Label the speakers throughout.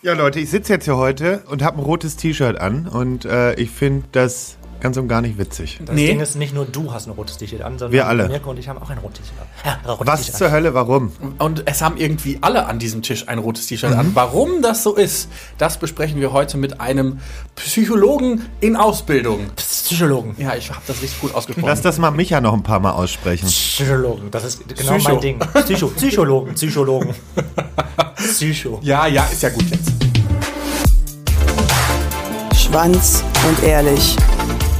Speaker 1: Ja, Leute, ich sitze jetzt hier heute und habe ein rotes T-Shirt an und äh, ich finde das ganz und gar nicht witzig.
Speaker 2: Das Ding ist, nicht nur du hast ein rotes T-Shirt an, sondern
Speaker 1: Wir alle.
Speaker 2: Mirko und ich haben auch ein rotes T-Shirt an. Ja, rotes
Speaker 1: Was
Speaker 2: T-Shirt
Speaker 1: zur Hölle, warum?
Speaker 3: Und es haben irgendwie alle an diesem Tisch ein rotes T-Shirt an. Warum das so ist, das besprechen wir heute mit einem Psychologen in Ausbildung.
Speaker 2: Psychologen.
Speaker 3: Ja, ich habe das richtig gut ausgesprochen.
Speaker 1: Lass das mal Micha noch ein paar Mal aussprechen.
Speaker 2: Psychologen, das ist genau
Speaker 3: Psycho.
Speaker 2: mein Ding. Psycho, Psychologen, Psychologen. Psycho.
Speaker 3: ja, ja, ist ja gut jetzt.
Speaker 4: Schwanz und ehrlich.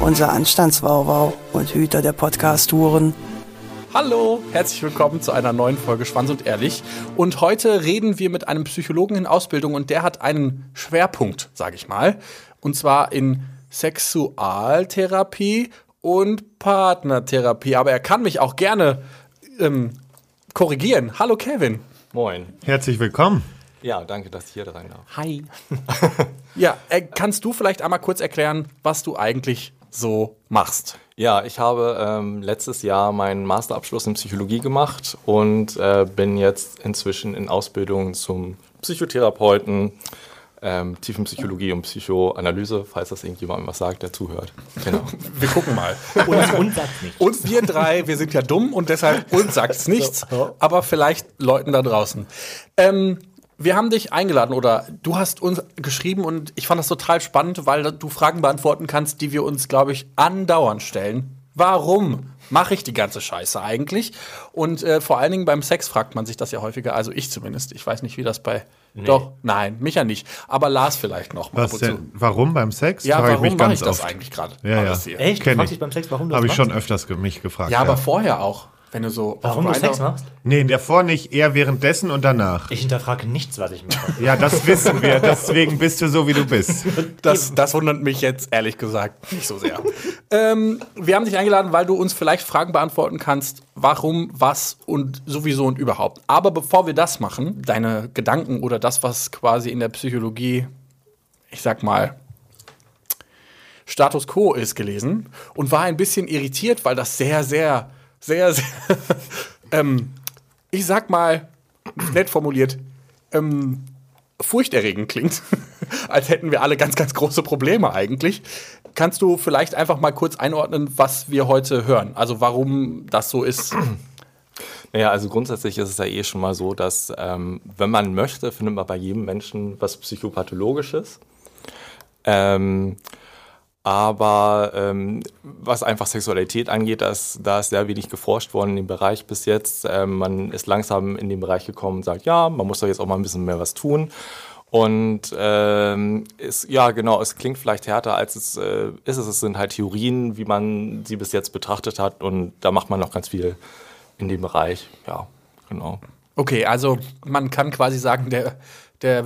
Speaker 4: unser Anstandswauwau und Hüter der Podcast-Touren.
Speaker 3: Hallo, herzlich willkommen zu einer neuen Folge Schwanz und Ehrlich. Und heute reden wir mit einem Psychologen in Ausbildung und der hat einen Schwerpunkt, sage ich mal. Und zwar in Sexualtherapie und Partnertherapie. Aber er kann mich auch gerne ähm, korrigieren. Hallo Kevin.
Speaker 5: Moin.
Speaker 1: Herzlich willkommen.
Speaker 5: Ja, danke, dass ich hier rein darf.
Speaker 3: Hi. ja, äh, kannst du vielleicht einmal kurz erklären, was du eigentlich so machst?
Speaker 5: Ja, ich habe ähm, letztes Jahr meinen Masterabschluss in Psychologie gemacht und äh, bin jetzt inzwischen in Ausbildung zum Psychotherapeuten, ähm, Tiefenpsychologie und Psychoanalyse, falls das irgendjemandem was sagt, der zuhört. Genau.
Speaker 3: Wir gucken mal.
Speaker 2: Uns, uns sagt nicht.
Speaker 3: Uns wir drei, wir sind ja dumm und deshalb uns sagt's nichts, aber vielleicht Leuten da draußen. Ähm, wir haben dich eingeladen oder du hast uns geschrieben und ich fand das total spannend, weil du Fragen beantworten kannst, die wir uns, glaube ich, andauernd stellen. Warum mache ich die ganze Scheiße eigentlich? Und äh, vor allen Dingen beim Sex fragt man sich das ja häufiger, also ich zumindest. Ich weiß nicht, wie das bei. Doch, nein, mich ja nicht. Aber Lars vielleicht noch mal
Speaker 1: Was denn? Warum beim Sex?
Speaker 3: Ja,
Speaker 1: Frage
Speaker 3: warum
Speaker 1: mich
Speaker 3: mache
Speaker 1: ganz
Speaker 3: ich das
Speaker 1: oft.
Speaker 3: eigentlich gerade?
Speaker 1: Ja, ja.
Speaker 2: Echt?
Speaker 1: Kenn ich.
Speaker 2: dich beim Sex, warum du
Speaker 1: Habe ich schon öfters ge- mich gefragt.
Speaker 3: Ja, aber vorher auch. Wenn du so.
Speaker 2: Warum du Sex machst?
Speaker 1: Nee, davor nicht, eher währenddessen und danach.
Speaker 2: Ich hinterfrage nichts, was ich mache.
Speaker 1: Ja, das wissen wir, deswegen bist du so, wie du bist.
Speaker 3: Das, das wundert mich jetzt ehrlich gesagt nicht so sehr. ähm, wir haben dich eingeladen, weil du uns vielleicht Fragen beantworten kannst, warum, was und sowieso und überhaupt. Aber bevor wir das machen, deine Gedanken oder das, was quasi in der Psychologie, ich sag mal, Status quo ist, gelesen und war ein bisschen irritiert, weil das sehr, sehr, sehr, sehr, ähm, ich sag mal, nett formuliert, ähm, furchterregend klingt. Als hätten wir alle ganz, ganz große Probleme eigentlich. Kannst du vielleicht einfach mal kurz einordnen, was wir heute hören? Also warum das so ist?
Speaker 5: Naja, also grundsätzlich ist es ja eh schon mal so, dass ähm, wenn man möchte, findet man bei jedem Menschen was Psychopathologisches. Ähm, aber ähm, was einfach Sexualität angeht, das, da ist sehr wenig geforscht worden in dem Bereich bis jetzt. Ähm, man ist langsam in den Bereich gekommen und sagt, ja, man muss doch jetzt auch mal ein bisschen mehr was tun. Und ähm, ist, ja, genau, es klingt vielleicht härter, als es äh, ist. Es sind halt Theorien, wie man sie bis jetzt betrachtet hat. Und da macht man noch ganz viel in dem Bereich. Ja, genau.
Speaker 3: Okay, also man kann quasi sagen, der, der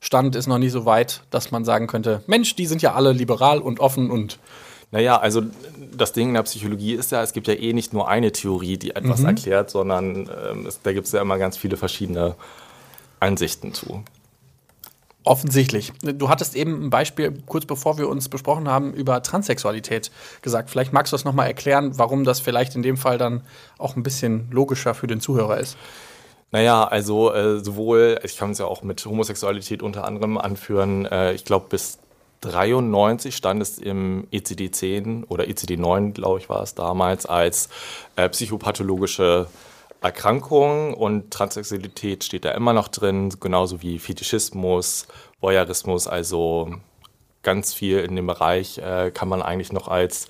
Speaker 3: Wissenschaftsstand ist noch nie so weit, dass man sagen könnte, Mensch, die sind ja alle liberal und offen und
Speaker 5: Naja, also das Ding in der Psychologie ist ja, es gibt ja eh nicht nur eine Theorie, die etwas erklärt, sondern ähm, es, da gibt es ja immer ganz viele verschiedene Ansichten zu.
Speaker 3: Offensichtlich. Du hattest eben ein Beispiel, kurz bevor wir uns besprochen haben, über Transsexualität gesagt. Vielleicht magst du das nochmal erklären, warum das vielleicht in dem Fall dann auch ein bisschen logischer für den Zuhörer ist.
Speaker 5: Naja, also äh, sowohl, ich kann es ja auch mit Homosexualität unter anderem anführen, äh, ich glaube bis 93 stand es im ECD-10 oder ECD-9, glaube ich, war es damals, als äh, psychopathologische Erkrankung und Transsexualität steht da immer noch drin, genauso wie Fetischismus, Voyeurismus, also ganz viel in dem Bereich äh, kann man eigentlich noch als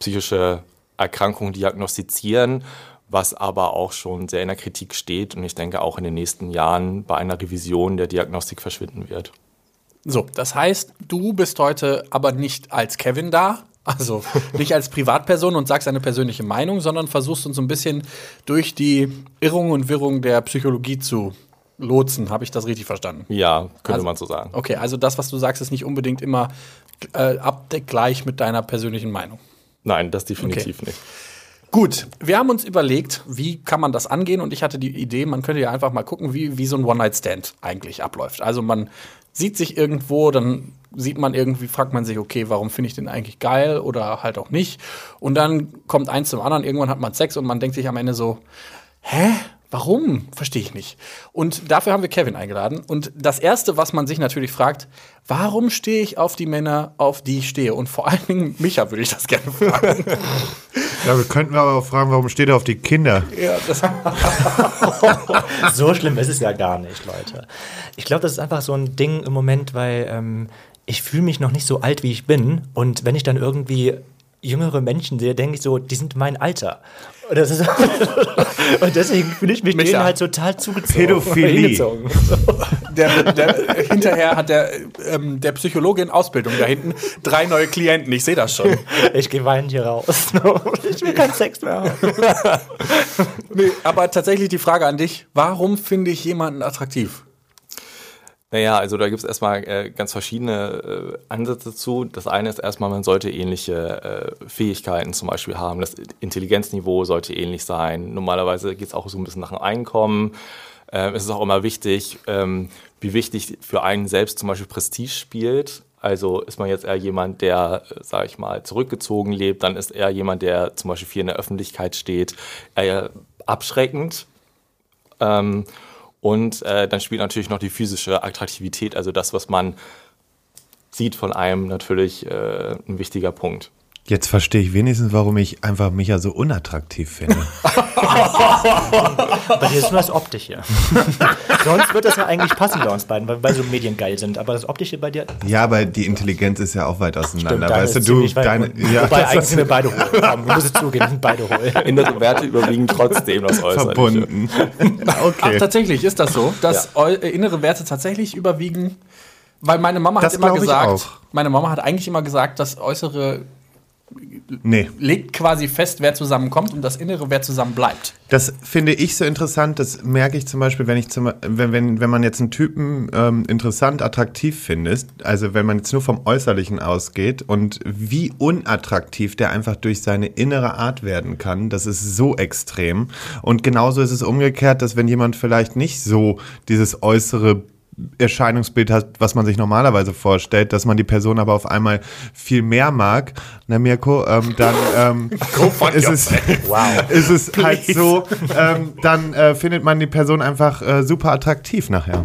Speaker 5: psychische Erkrankung diagnostizieren, was aber auch schon sehr in der Kritik steht und ich denke auch in den nächsten Jahren bei einer Revision der Diagnostik verschwinden wird.
Speaker 3: So, das heißt, du bist heute aber nicht als Kevin da, also nicht als Privatperson und sagst eine persönliche Meinung, sondern versuchst uns so ein bisschen durch die Irrung und Wirrung der Psychologie zu lotsen. Habe ich das richtig verstanden?
Speaker 5: Ja, könnte
Speaker 3: Also-
Speaker 5: man so sagen.
Speaker 3: Okay, also das, was du sagst, ist nicht unbedingt immer äh, abdeckgleich mit deiner persönlichen Meinung.
Speaker 5: Nein, das definitiv nicht.
Speaker 3: Gut, wir haben uns überlegt, wie kann man das angehen und ich hatte die Idee, man könnte ja einfach mal gucken, wie, wie so ein One-Night-Stand eigentlich abläuft. Also man sieht sich irgendwo, dann sieht man irgendwie, fragt man sich, okay, warum finde ich den eigentlich geil oder halt auch nicht. Und dann kommt eins zum anderen, irgendwann hat man Sex und man denkt sich am Ende so, hä? Warum? Verstehe ich nicht. Und dafür haben wir Kevin eingeladen. Und das Erste, was man sich natürlich fragt, warum stehe ich auf die Männer, auf die ich stehe? Und vor allen Dingen Micha würde ich das gerne fragen.
Speaker 1: Ja, wir könnten aber auch fragen, warum steht er auf die Kinder?
Speaker 3: ja, das
Speaker 2: So schlimm ist es ja gar nicht, Leute. Ich glaube, das ist einfach so ein Ding im Moment, weil ähm, ich fühle mich noch nicht so alt, wie ich bin. Und wenn ich dann irgendwie jüngere Menschen sehe, denke ich so, die sind mein Alter. Und, ist und deswegen fühle ich mich
Speaker 3: Micha.
Speaker 2: denen halt total zugezogen.
Speaker 1: Pädophilie.
Speaker 3: der, der, hinterher hat der, ähm, der Psychologe in Ausbildung da hinten drei neue Klienten. Ich sehe das schon.
Speaker 2: Ich gehe weinend hier raus. ich will keinen Sex mehr haben.
Speaker 3: Nee, aber tatsächlich die Frage an dich: Warum finde ich jemanden attraktiv?
Speaker 5: Naja, also da gibt es erstmal äh, ganz verschiedene äh, Ansätze zu. Das eine ist erstmal, man sollte ähnliche äh, Fähigkeiten zum Beispiel haben. Das Intelligenzniveau sollte ähnlich sein. Normalerweise geht es auch so ein bisschen nach dem Einkommen. Ähm, es ist auch immer wichtig, ähm, wie wichtig für einen selbst zum Beispiel Prestige spielt. Also ist man jetzt eher jemand, der, äh, sage ich mal, zurückgezogen lebt, dann ist er jemand, der zum Beispiel viel in der Öffentlichkeit steht, eher abschreckend. Ähm, und äh, dann spielt natürlich noch die physische Attraktivität, also das, was man sieht von einem, natürlich äh, ein wichtiger Punkt.
Speaker 1: Jetzt verstehe ich wenigstens, warum ich einfach Micha so unattraktiv finde.
Speaker 2: Bei dir ist nur das Optische. Sonst wird das ja eigentlich passen bei uns beiden, weil wir beide so mediengeil sind. Aber das Optische bei dir.
Speaker 1: ja, aber die Intelligenz ist ja auch weit auseinander.
Speaker 2: deine
Speaker 1: weißt du,
Speaker 2: ist
Speaker 1: du, deine, ja,
Speaker 2: Wobei
Speaker 1: das
Speaker 2: eigentlich sind wir beide hohl. Ich muss es zugeben, wir sind beide hohl.
Speaker 5: Innere Werte überwiegen trotzdem das Äußerliche.
Speaker 1: verbunden.
Speaker 3: Ach,
Speaker 1: okay.
Speaker 3: tatsächlich ist das so, dass eu- äh, innere Werte tatsächlich überwiegen. Weil meine Mama
Speaker 1: Das
Speaker 3: hat immer gesagt,
Speaker 1: auch.
Speaker 3: meine Mama hat eigentlich immer gesagt, das Äußere
Speaker 1: Nee.
Speaker 3: legt quasi fest, wer zusammenkommt und das Innere, wer zusammen bleibt.
Speaker 1: Das finde ich so interessant, das merke ich zum Beispiel, wenn ich zum, wenn, wenn, wenn man jetzt einen Typen ähm, interessant, attraktiv findet, also wenn man jetzt nur vom Äußerlichen ausgeht und wie unattraktiv der einfach durch seine innere Art werden kann, das ist so extrem. Und genauso ist es umgekehrt, dass wenn jemand vielleicht nicht so dieses äußere Erscheinungsbild hat, was man sich normalerweise vorstellt, dass man die Person aber auf einmal viel mehr mag, na Mirko, ähm, dann ähm, ist, es, ist es halt so, ähm, dann äh, findet man die Person einfach äh, super attraktiv nachher.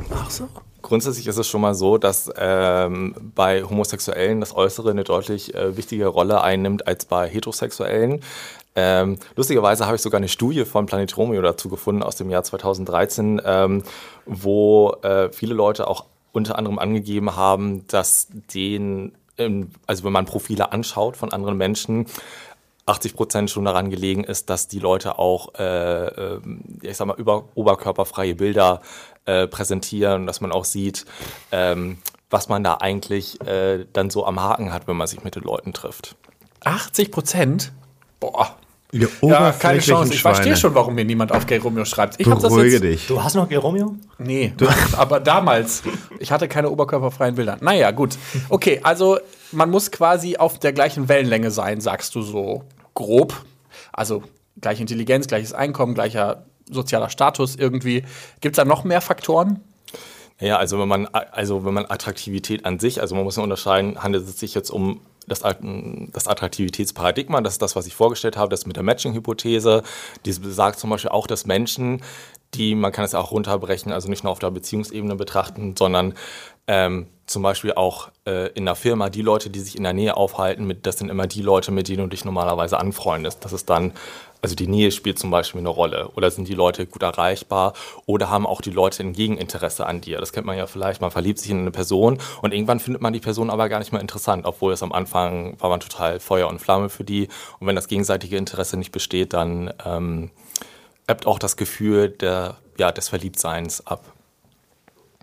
Speaker 5: Grundsätzlich ist es schon mal so, dass ähm, bei Homosexuellen das Äußere eine deutlich äh, wichtigere Rolle einnimmt als bei Heterosexuellen. Ähm, lustigerweise habe ich sogar eine Studie von Planet Romeo dazu gefunden aus dem Jahr 2013, ähm, wo äh, viele Leute auch unter anderem angegeben haben, dass den, ähm, also wenn man Profile anschaut von anderen Menschen, 80 Prozent schon daran gelegen ist, dass die Leute auch, äh, äh, ich sag mal, über, oberkörperfreie Bilder äh, präsentieren, dass man auch sieht, ähm, was man da eigentlich äh, dann so am Haken hat, wenn man sich mit den Leuten trifft.
Speaker 3: 80 Prozent? Boah.
Speaker 1: Ihr
Speaker 3: Ja, keine Chance. Ich verstehe schon, warum mir niemand auf Gay Romeo schreibt. Ich
Speaker 1: Beruhige
Speaker 3: jetzt,
Speaker 1: dich.
Speaker 2: Du hast noch Geromeo?
Speaker 3: Nee, aber damals. Ich hatte keine oberkörperfreien Bilder. Naja, gut. Okay, also man muss quasi auf der gleichen Wellenlänge sein, sagst du so grob. Also gleiche Intelligenz, gleiches Einkommen, gleicher sozialer Status irgendwie. Gibt es da noch mehr Faktoren?
Speaker 5: Ja, also wenn man, also wenn man Attraktivität an sich, also man muss ja unterscheiden, handelt es sich jetzt um das, das Attraktivitätsparadigma, das ist das, was ich vorgestellt habe, das mit der Matching-Hypothese. Die besagt zum Beispiel auch, dass Menschen, die, man kann es auch runterbrechen, also nicht nur auf der Beziehungsebene betrachten, sondern ähm, zum Beispiel auch äh, in der Firma, die Leute, die sich in der Nähe aufhalten, mit, das sind immer die Leute, mit denen du dich normalerweise anfreundest. Das ist dann, also die Nähe spielt zum Beispiel eine Rolle. Oder sind die Leute gut erreichbar? Oder haben auch die Leute ein Gegeninteresse an dir? Das kennt man ja vielleicht, man verliebt sich in eine Person und irgendwann findet man die Person aber gar nicht mehr interessant, obwohl es am Anfang war man total Feuer und Flamme für die. Und wenn das gegenseitige Interesse nicht besteht, dann ähm, ebbt auch das Gefühl der, ja, des Verliebtseins ab.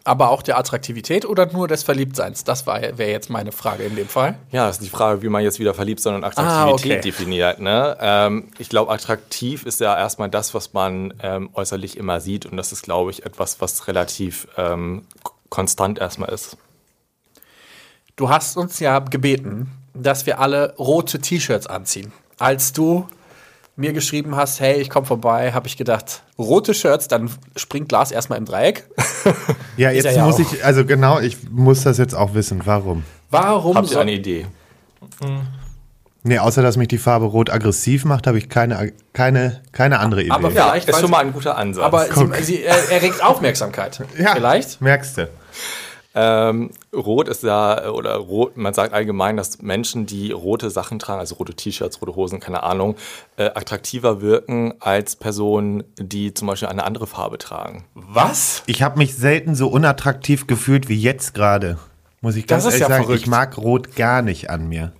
Speaker 3: Aber auch der Attraktivität oder nur des Verliebtseins? Das wäre jetzt meine Frage in dem Fall.
Speaker 5: Ja, das ist die Frage, wie man jetzt wieder verliebt sein und Attraktivität
Speaker 3: Ah, okay.
Speaker 5: definiert. Ne? Ähm, ich glaube, attraktiv ist ja erstmal das, was man ähm, äußerlich immer sieht. Und das ist, glaube ich, etwas, was relativ ähm, konstant erstmal ist.
Speaker 3: Du hast uns ja gebeten, dass wir alle rote T-Shirts anziehen. Als du mir geschrieben hast, hey, ich komme vorbei, habe ich gedacht, rote Shirts, dann springt Lars erstmal im Dreieck.
Speaker 1: Ja,
Speaker 2: Ist
Speaker 1: jetzt
Speaker 2: ja
Speaker 1: muss
Speaker 2: auch.
Speaker 1: ich, also genau, ich muss das jetzt auch wissen. Warum?
Speaker 3: Warum
Speaker 5: Habt ihr
Speaker 3: so?
Speaker 5: eine Idee?
Speaker 1: Nee, außer dass mich die Farbe rot aggressiv macht, habe ich keine, keine, keine andere Idee.
Speaker 3: Aber
Speaker 5: Ja,
Speaker 3: Vielleicht,
Speaker 5: ist
Speaker 3: weil-
Speaker 5: schon mal ein guter Ansatz.
Speaker 3: Aber sie, sie er, erregt Aufmerksamkeit.
Speaker 1: ja,
Speaker 3: Vielleicht?
Speaker 1: Merkst du.
Speaker 5: Ähm, rot ist ja, oder rot, man sagt allgemein, dass Menschen, die rote Sachen tragen, also rote T-Shirts, rote Hosen, keine Ahnung, äh, attraktiver wirken als Personen, die zum Beispiel eine andere Farbe tragen.
Speaker 3: Was?
Speaker 1: Ich habe mich selten so unattraktiv gefühlt wie jetzt gerade. Muss ich ganz
Speaker 3: Das ist
Speaker 1: ehrlich
Speaker 3: ja
Speaker 1: sagen,
Speaker 3: verrückt.
Speaker 1: ich mag rot gar nicht an mir.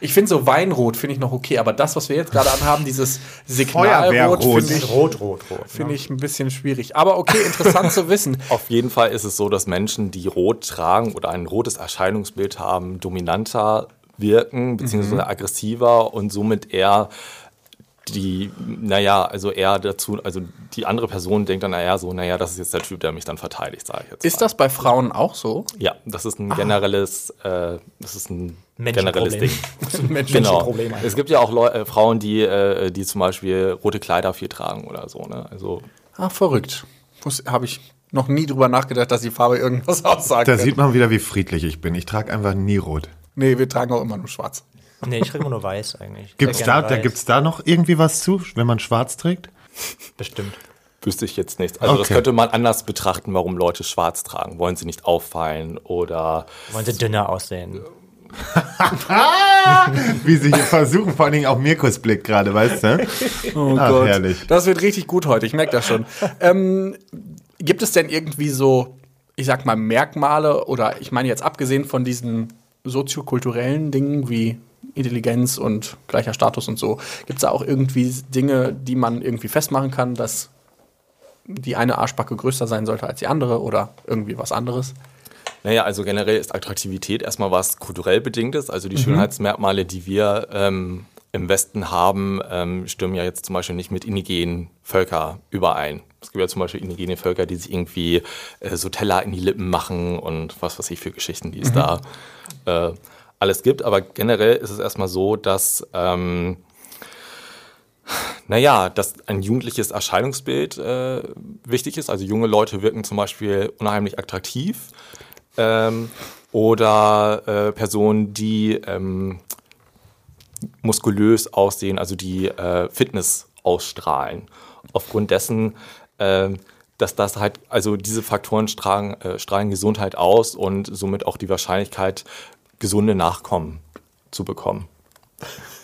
Speaker 3: Ich finde so Weinrot finde ich noch okay, aber das, was wir jetzt gerade anhaben, dieses Signalrot, finde ich,
Speaker 2: Rot, rot, rot.
Speaker 3: finde ich ein bisschen schwierig. Aber okay, interessant zu wissen.
Speaker 5: Auf jeden Fall ist es so, dass Menschen, die rot tragen oder ein rotes Erscheinungsbild haben, dominanter wirken, beziehungsweise aggressiver und somit eher die, naja, also eher dazu, also die andere Person denkt dann eher so, naja, das ist jetzt der Typ, der mich dann verteidigt, sage ich jetzt.
Speaker 3: Ist das bei Frauen auch so?
Speaker 5: Ja, das ist ein generelles, äh, das ist ein generelles Ding.
Speaker 3: Menschen
Speaker 5: Genau.
Speaker 2: Problem eigentlich.
Speaker 5: Es gibt ja auch Leu äh, Frauen, die, äh, die zum Beispiel rote Kleider viel tragen oder so. Ne? Also
Speaker 3: Ah, verrückt. Habe ich noch nie drüber nachgedacht, dass die Farbe irgendwas aussagt.
Speaker 1: Da sieht man wieder, wie friedlich ich bin. Ich trage einfach nie rot.
Speaker 3: nee, wir tragen auch immer nur schwarz.
Speaker 2: Nee, ich kriege immer nur weiß eigentlich.
Speaker 1: Gibt's da, da gibt's da noch irgendwie was zu, wenn man schwarz trägt?
Speaker 2: Bestimmt.
Speaker 5: wüsste ich jetzt nicht. Also das
Speaker 1: Okay.
Speaker 5: könnte man anders betrachten, warum Leute schwarz tragen. Wollen sie nicht auffallen oder
Speaker 2: Wollen sie dünner aussehen?
Speaker 1: Wie sie hier versuchen, vor allen Dingen auch Mirkus Blick gerade, weißt du?
Speaker 3: Oh
Speaker 1: Ach, herrlich.
Speaker 3: Das wird richtig gut heute, ich merke das schon. ähm, gibt es denn irgendwie so, ich sag mal, Merkmale oder ich meine jetzt abgesehen von diesen soziokulturellen Dingen wie Intelligenz und gleicher Status und so, gibt es da auch irgendwie Dinge, die man irgendwie festmachen kann, dass die eine Arschbacke größer sein sollte als die andere oder irgendwie was anderes?
Speaker 5: Naja, also generell ist Attraktivität erstmal was kulturell bedingtes. Also die Schönheitsmerkmale, die wir ähm, im Westen haben, ähm, stimmen ja jetzt zum Beispiel nicht mit indigenen Völker überein. Es gibt ja zum Beispiel indigene Völker, die sich irgendwie äh, so Teller in die Lippen machen und was weiß ich für Geschichten, die es da äh, alles gibt. Aber generell ist es erstmal so, dass ähm, naja, dass ein jugendliches Erscheinungsbild äh, wichtig ist. Also junge Leute wirken zum Beispiel unheimlich attraktiv. Ähm, oder äh, Personen, die ähm, muskulös aussehen, also die äh, Fitness ausstrahlen. Aufgrund dessen, ähm, dass das halt, also diese Faktoren strahlen, äh, strahlen Gesundheit aus und somit auch die Wahrscheinlichkeit, gesunde Nachkommen zu bekommen.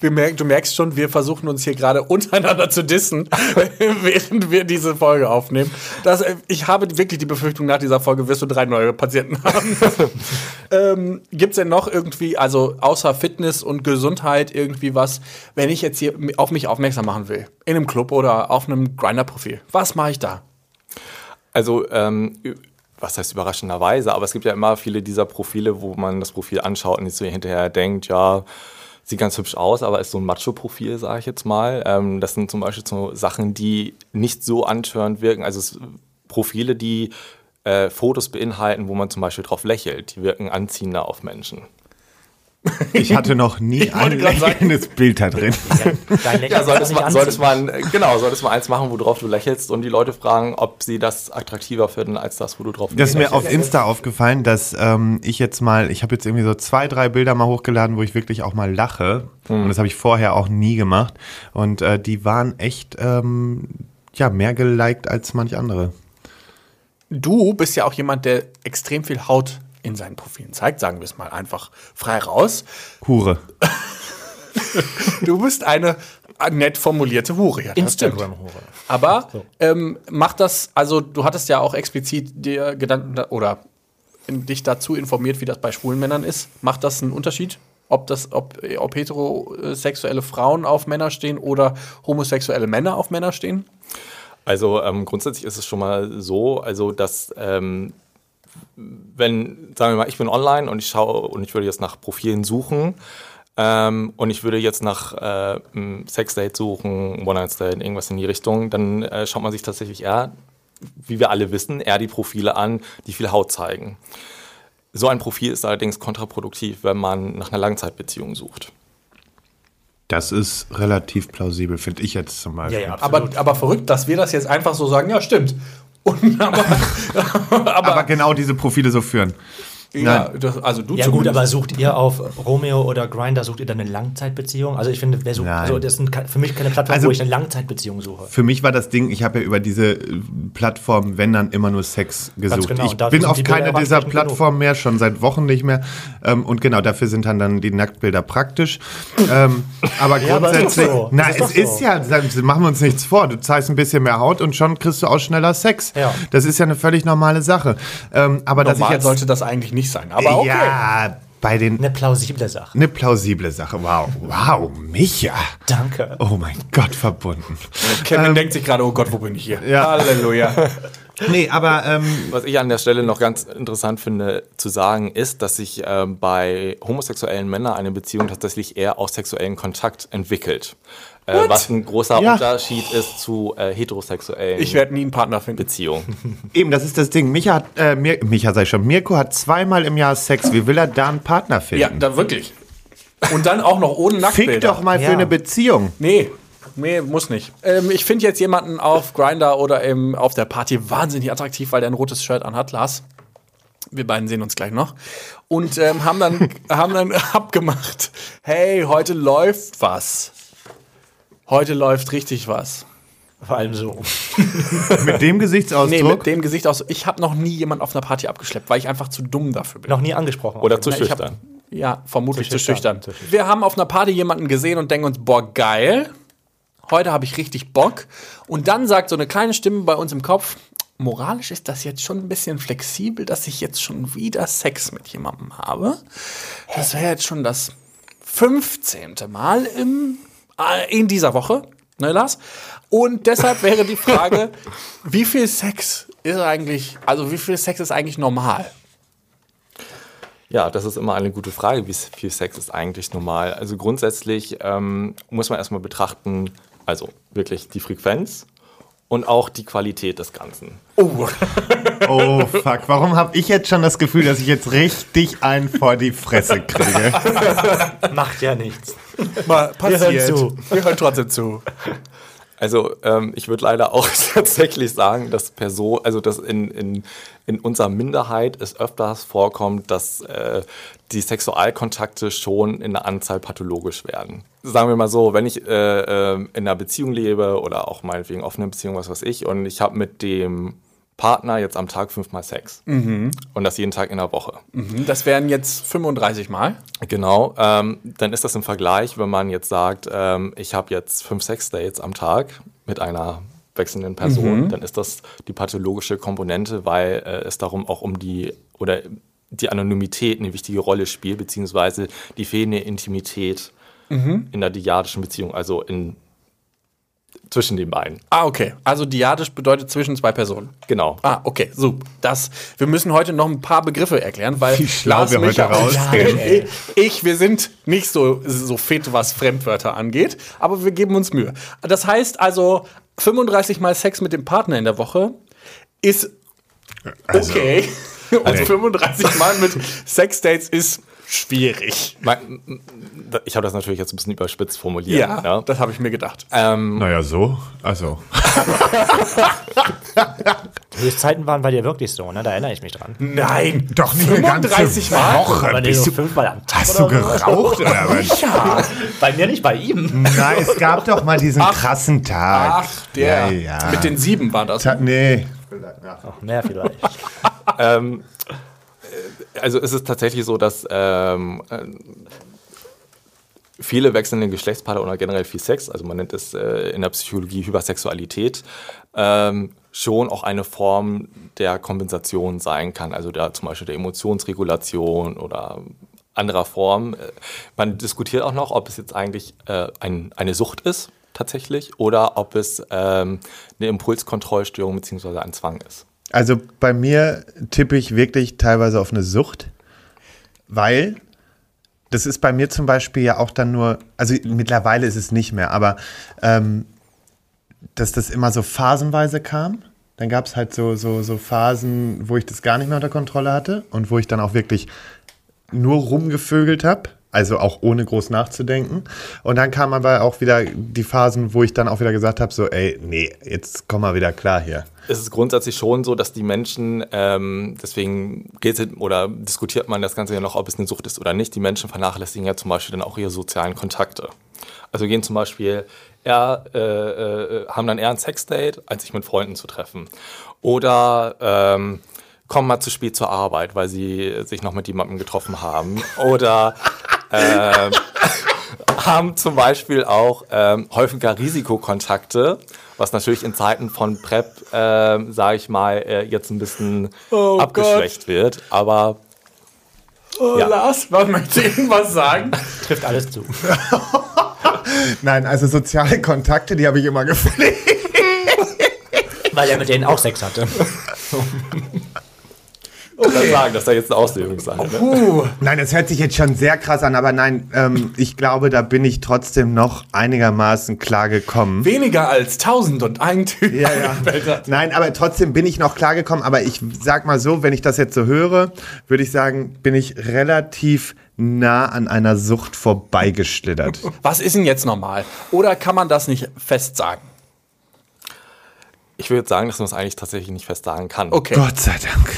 Speaker 3: Wir merken, du merkst schon, wir versuchen uns hier gerade untereinander zu dissen, während wir diese Folge aufnehmen. Das, äh, ich habe wirklich die Befürchtung, nach dieser Folge wirst du drei neue Patienten haben. ähm, Gibt es denn noch irgendwie, also außer Fitness und Gesundheit, irgendwie was, wenn ich jetzt hier auf mich aufmerksam machen will, in einem Club oder auf einem Grinder-Profil, was mache ich da?
Speaker 5: Also, ähm, was heißt überraschenderweise, aber es gibt ja immer viele dieser Profile, wo man das Profil anschaut und sich so hinterher denkt, ja, sieht ganz hübsch aus, aber ist so ein Macho-Profil, sage ich jetzt mal. Ähm, das sind zum Beispiel so Sachen, die nicht so antörend wirken. Also Profile, die äh, Fotos beinhalten, wo man zum Beispiel drauf lächelt, die wirken anziehender auf Menschen.
Speaker 1: Ich hatte noch nie ein lächelndes Bild da drin.
Speaker 2: Dein Lächeln
Speaker 5: Ja,
Speaker 2: ist
Speaker 5: solltest man, solltest man, genau, solltest man eins machen, worauf du lächelst und die Leute fragen, ob sie das attraktiver finden als das, wo du drauf
Speaker 1: Das ist mir auf Insta aufgefallen, dass ähm, ich jetzt mal, ich habe jetzt irgendwie so zwei, drei Bilder mal hochgeladen, wo ich wirklich auch mal lache. Und das habe ich vorher auch nie gemacht. Und äh, die waren echt ähm, ja mehr geliked als manch andere.
Speaker 3: Du bist ja auch jemand, der extrem viel Haut in seinen Profilen zeigt, sagen wir es mal einfach frei raus.
Speaker 1: Hure.
Speaker 3: Du bist eine nett formulierte Hure. Ja, das stimmt.
Speaker 2: Instagram-Hure.
Speaker 3: Aber ähm, macht das, also du hattest ja auch explizit dir Gedanken da, oder in, dich dazu informiert, wie das bei schwulen Männern ist. Macht das einen Unterschied? Ob, das, ob, ob heterosexuelle Frauen auf Männer stehen oder homosexuelle Männer auf Männer stehen?
Speaker 5: Also ähm, grundsätzlich ist es schon mal so, also dass ähm, wenn, sagen wir mal, ich bin online und ich schaue und ich würde jetzt nach Profilen suchen ähm, und ich würde jetzt nach äh, einem Sexdate suchen, One-Night-Stand, irgendwas in die Richtung, dann äh, schaut man sich tatsächlich eher, wie wir alle wissen, eher die Profile an, die viel Haut zeigen. So ein Profil ist allerdings kontraproduktiv, wenn man nach einer Langzeitbeziehung sucht.
Speaker 1: Das ist relativ plausibel, finde ich jetzt zum Beispiel.
Speaker 2: Ja, ja,
Speaker 3: Aber,
Speaker 2: absolut.
Speaker 3: aber verrückt, dass wir das jetzt einfach so sagen, ja, stimmt. Und, aber, aber,
Speaker 1: Aber genau diese Profile so führen.
Speaker 3: Ja, das, also du
Speaker 2: Ja gut, aber sucht ihr auf Romeo oder Grinder, sucht ihr dann eine Langzeitbeziehung? Also ich finde, wer sucht, also das sind für mich keine Plattform,
Speaker 1: Also-
Speaker 2: wo ich eine Langzeitbeziehung suche.
Speaker 1: Für mich war das Ding, ich habe ja über diese äh, Plattform, wenn dann immer nur Sex gesucht.
Speaker 2: genau,
Speaker 1: ich bin auf
Speaker 2: die Bilder
Speaker 1: keine
Speaker 2: aber
Speaker 1: dieser Plattformen mehr, schon seit Wochen nicht mehr. Ähm, und genau, dafür sind dann, dann die Nacktbilder praktisch. ähm, aber
Speaker 2: Ja, aber ist
Speaker 1: grundsätzlich,
Speaker 2: so.
Speaker 1: na,
Speaker 2: Ist
Speaker 1: es ist
Speaker 2: so.
Speaker 1: ja, sagen- machen wir uns nichts vor. Du zeigst ein bisschen mehr Haut und schon kriegst du auch schneller Sex.
Speaker 2: Ja.
Speaker 1: Das ist ja eine völlig normale Sache. Ähm, aber dass ich
Speaker 3: Normal
Speaker 1: jetzt
Speaker 3: sollte das eigentlich nicht sein. Aber okay.
Speaker 1: ja bei den
Speaker 2: Eine plausible Sache.
Speaker 1: eine plausible Sache. Wow, wow, Micha.
Speaker 2: Danke.
Speaker 1: Oh mein Gott, verbunden.
Speaker 3: Kevin denkt sich gerade, oh Gott, wo bin ich hier?
Speaker 1: Ja.
Speaker 3: Halleluja.
Speaker 1: Nee, aber ähm,
Speaker 5: Was ich an der Stelle noch ganz interessant finde zu sagen, ist, dass sich ähm, bei homosexuellen Männern eine Beziehung tatsächlich eher aus sexuellen Kontakt entwickelt. Äh, was ein großer
Speaker 1: Ja.
Speaker 5: Unterschied ist zu äh, heterosexuellen
Speaker 3: Ich werde nie einen Partner finden.
Speaker 5: Beziehungen.
Speaker 1: Eben, das ist das Ding. Micha hat, äh, Mir, Micha sei schon, Mirko hat zweimal im Jahr Sex. Wie will er da einen Partner
Speaker 3: Ja,
Speaker 1: finden?
Speaker 3: da wirklich. Und dann auch noch ohne Nacktbilder.
Speaker 1: Fick doch mal
Speaker 2: Ja.
Speaker 1: für eine Beziehung.
Speaker 3: Nee, nee, muss nicht. Ähm, ich finde jetzt jemanden auf Grinder oder im, auf der Party wahnsinnig attraktiv, weil der ein rotes Shirt anhat, Lars. Wir beiden sehen uns gleich noch. Und ähm, haben, dann, haben dann abgemacht, hey, heute läuft was. Heute läuft richtig was.
Speaker 2: Vor allem so.
Speaker 1: Mit dem
Speaker 3: Nee,
Speaker 1: Gesichtsausdruck.
Speaker 3: mit dem Gesicht aus. Ich habe noch nie jemanden auf einer Party abgeschleppt, weil ich einfach zu dumm dafür bin.
Speaker 2: Noch nie angesprochen.
Speaker 5: Oder zu
Speaker 3: Na, ich hab-
Speaker 5: schüchtern.
Speaker 3: Ja, vermutlich zu schüchtern.
Speaker 2: schüchtern, zu schüchtern.
Speaker 3: Wir haben auf einer Party jemanden gesehen und denken uns, boah, geil. Heute habe ich richtig Bock. Und dann sagt so eine kleine Stimme bei uns im Kopf, moralisch ist das jetzt schon ein bisschen flexibel, dass ich jetzt schon wieder Sex mit jemandem habe. Das wäre jetzt schon das 15. Mal im, in dieser Woche. Ne, Lars? Und deshalb wäre die Frage, wie viel Sex ist eigentlich, also wie viel Sex ist eigentlich normal?
Speaker 5: Ja, das ist immer eine gute Frage. Wie viel Sex ist eigentlich normal? Also grundsätzlich ähm, muss man erstmal betrachten, also wirklich die Frequenz und auch die Qualität des Ganzen.
Speaker 3: Oh,
Speaker 1: Oh fuck, warum habe ich jetzt schon das Gefühl, dass ich jetzt richtig einen vor die Fresse kriege?
Speaker 2: Macht ja nichts.
Speaker 3: mal passiert.
Speaker 2: hören zu.
Speaker 3: Wir hören trotzdem zu.
Speaker 5: Also ähm, ich würde leider auch tatsächlich sagen, dass Person, also dass in, in, in unserer Minderheit es öfters vorkommt, dass äh, die Sexualkontakte schon in der Anzahl pathologisch werden. Sagen wir mal so, wenn ich äh, äh, in einer Beziehung lebe oder auch meinetwegen offene Beziehung, was weiß ich, und ich habe mit dem Partner jetzt am Tag fünfmal Sex. Und das jeden Tag in der Woche.
Speaker 3: Das wären jetzt 35 Mal.
Speaker 5: Genau, ähm, dann ist das im Vergleich, wenn man jetzt sagt, ähm, ich habe jetzt fünf Sexdates am Tag mit einer wechselnden Person, dann ist das die pathologische Komponente, weil äh, es darum auch um die oder die Anonymität eine wichtige Rolle spielt, beziehungsweise die fehlende Intimität in der diadischen Beziehung, also in zwischen den beiden.
Speaker 3: Ah, okay. Also diadisch bedeutet zwischen zwei Personen.
Speaker 5: Genau.
Speaker 3: Ah, okay, so. Das, wir müssen heute noch ein paar Begriffe erklären, weil
Speaker 1: Wie schlau wir heute
Speaker 3: und
Speaker 1: rausgehen.
Speaker 3: ich, ich, wir sind nicht so, so fit, was Fremdwörter angeht, aber wir geben uns Mühe. Das heißt also, 35 Mal Sex mit dem Partner in der Woche ist
Speaker 1: Also,
Speaker 3: okay. Und
Speaker 1: Also-
Speaker 3: 35 Mal mit Sexdates ist schwierig.
Speaker 5: Ich habe das natürlich jetzt ein bisschen überspitzt formuliert.
Speaker 3: Ja,
Speaker 5: ja.
Speaker 3: das habe ich mir gedacht.
Speaker 5: Ähm,
Speaker 1: Naja, so. Also.
Speaker 2: Höchstzeiten waren bei dir wirklich so, ne? Da erinnere ich mich dran.
Speaker 3: Nein,
Speaker 1: Doch nicht eine ganze
Speaker 3: 35 Mal?
Speaker 1: Woche.
Speaker 2: Nee,
Speaker 1: Bist
Speaker 2: so
Speaker 1: du,
Speaker 2: fünfmal am Tag.
Speaker 1: hast du geraucht oder was?
Speaker 2: Ja, bei mir nicht, bei ihm.
Speaker 1: Nein, es gab doch mal diesen krassen Tag.
Speaker 3: Ach, der.
Speaker 1: Ja, ja.
Speaker 3: Mit den sieben war das.
Speaker 1: Ta nee.
Speaker 2: Mehr vielleicht.
Speaker 5: ähm, also es ist tatsächlich so, dass ähm, äh, viele wechselnde Geschlechtspaare oder generell viel Sex, also man nennt es äh, in der Psychologie Hypersexualität, ähm, schon auch eine Form der Kompensation sein kann, also der, zum Beispiel der Emotionsregulation oder anderer Form. Äh, Man diskutiert auch noch, ob es jetzt eigentlich äh, ein, eine Sucht ist tatsächlich oder ob es ähm, eine Impulskontrollstörung bzw. ein Zwang ist.
Speaker 1: Also bei mir tippe ich wirklich teilweise auf eine Sucht, weil das ist bei mir zum Beispiel ja auch dann nur, also mittlerweile ist es nicht mehr, aber ähm, dass das immer so phasenweise kam. Dann gab es halt so, so, so Phasen, wo ich das gar nicht mehr unter Kontrolle hatte und wo ich dann auch wirklich nur rumgevögelt habe, also auch ohne groß nachzudenken. Und dann kamen aber auch wieder die Phasen, wo ich dann auch wieder gesagt habe, so, ey, nee, jetzt komm mal wieder klar hier.
Speaker 5: Es ist grundsätzlich schon so, dass die Menschen, ähm, deswegen geht es oder diskutiert man das Ganze ja noch, ob es eine Sucht ist oder nicht. Die Menschen vernachlässigen ja zum Beispiel dann auch ihre sozialen Kontakte. Also gehen zum Beispiel eher, äh, äh, haben dann eher ein Sexdate, als sich mit Freunden zu treffen. Oder ähm, kommen mal zu spät zur Arbeit, weil sie sich noch mit jemandem getroffen haben. Oder äh, haben zum Beispiel auch ähm, häufiger Risikokontakte, was natürlich in Zeiten von PrEP, äh, sage ich mal, äh, jetzt ein bisschen
Speaker 3: Oh
Speaker 5: abgeschwächt
Speaker 3: Gott.
Speaker 5: wird. Aber
Speaker 3: Oh,
Speaker 5: Ja.
Speaker 3: Lars, was möchte ich irgendwas sagen?
Speaker 2: Trifft alles zu.
Speaker 1: Nein, also soziale Kontakte, die habe ich immer gepflegt.
Speaker 2: Weil er mit denen auch Sex hatte.
Speaker 5: Ich kann sagen, dass da jetzt eine Auslegungssache ne?
Speaker 3: Puh.
Speaker 1: Nein, das hört sich jetzt schon sehr krass an, aber nein, ähm, ich glaube, da bin ich trotzdem noch einigermaßen klar gekommen.
Speaker 3: Weniger als 1001 Typ.
Speaker 1: Ja, ja. Nein, aber trotzdem bin ich noch klar gekommen. Aber ich sag mal so, wenn ich das jetzt so höre, würde ich sagen, bin ich relativ nah an einer Sucht vorbeigeschlittert.
Speaker 3: Was ist denn jetzt normal? Oder kann man das nicht fest sagen?
Speaker 5: Ich würde sagen, dass man es eigentlich tatsächlich nicht fest sagen kann.
Speaker 3: Okay.
Speaker 1: Gott sei Dank.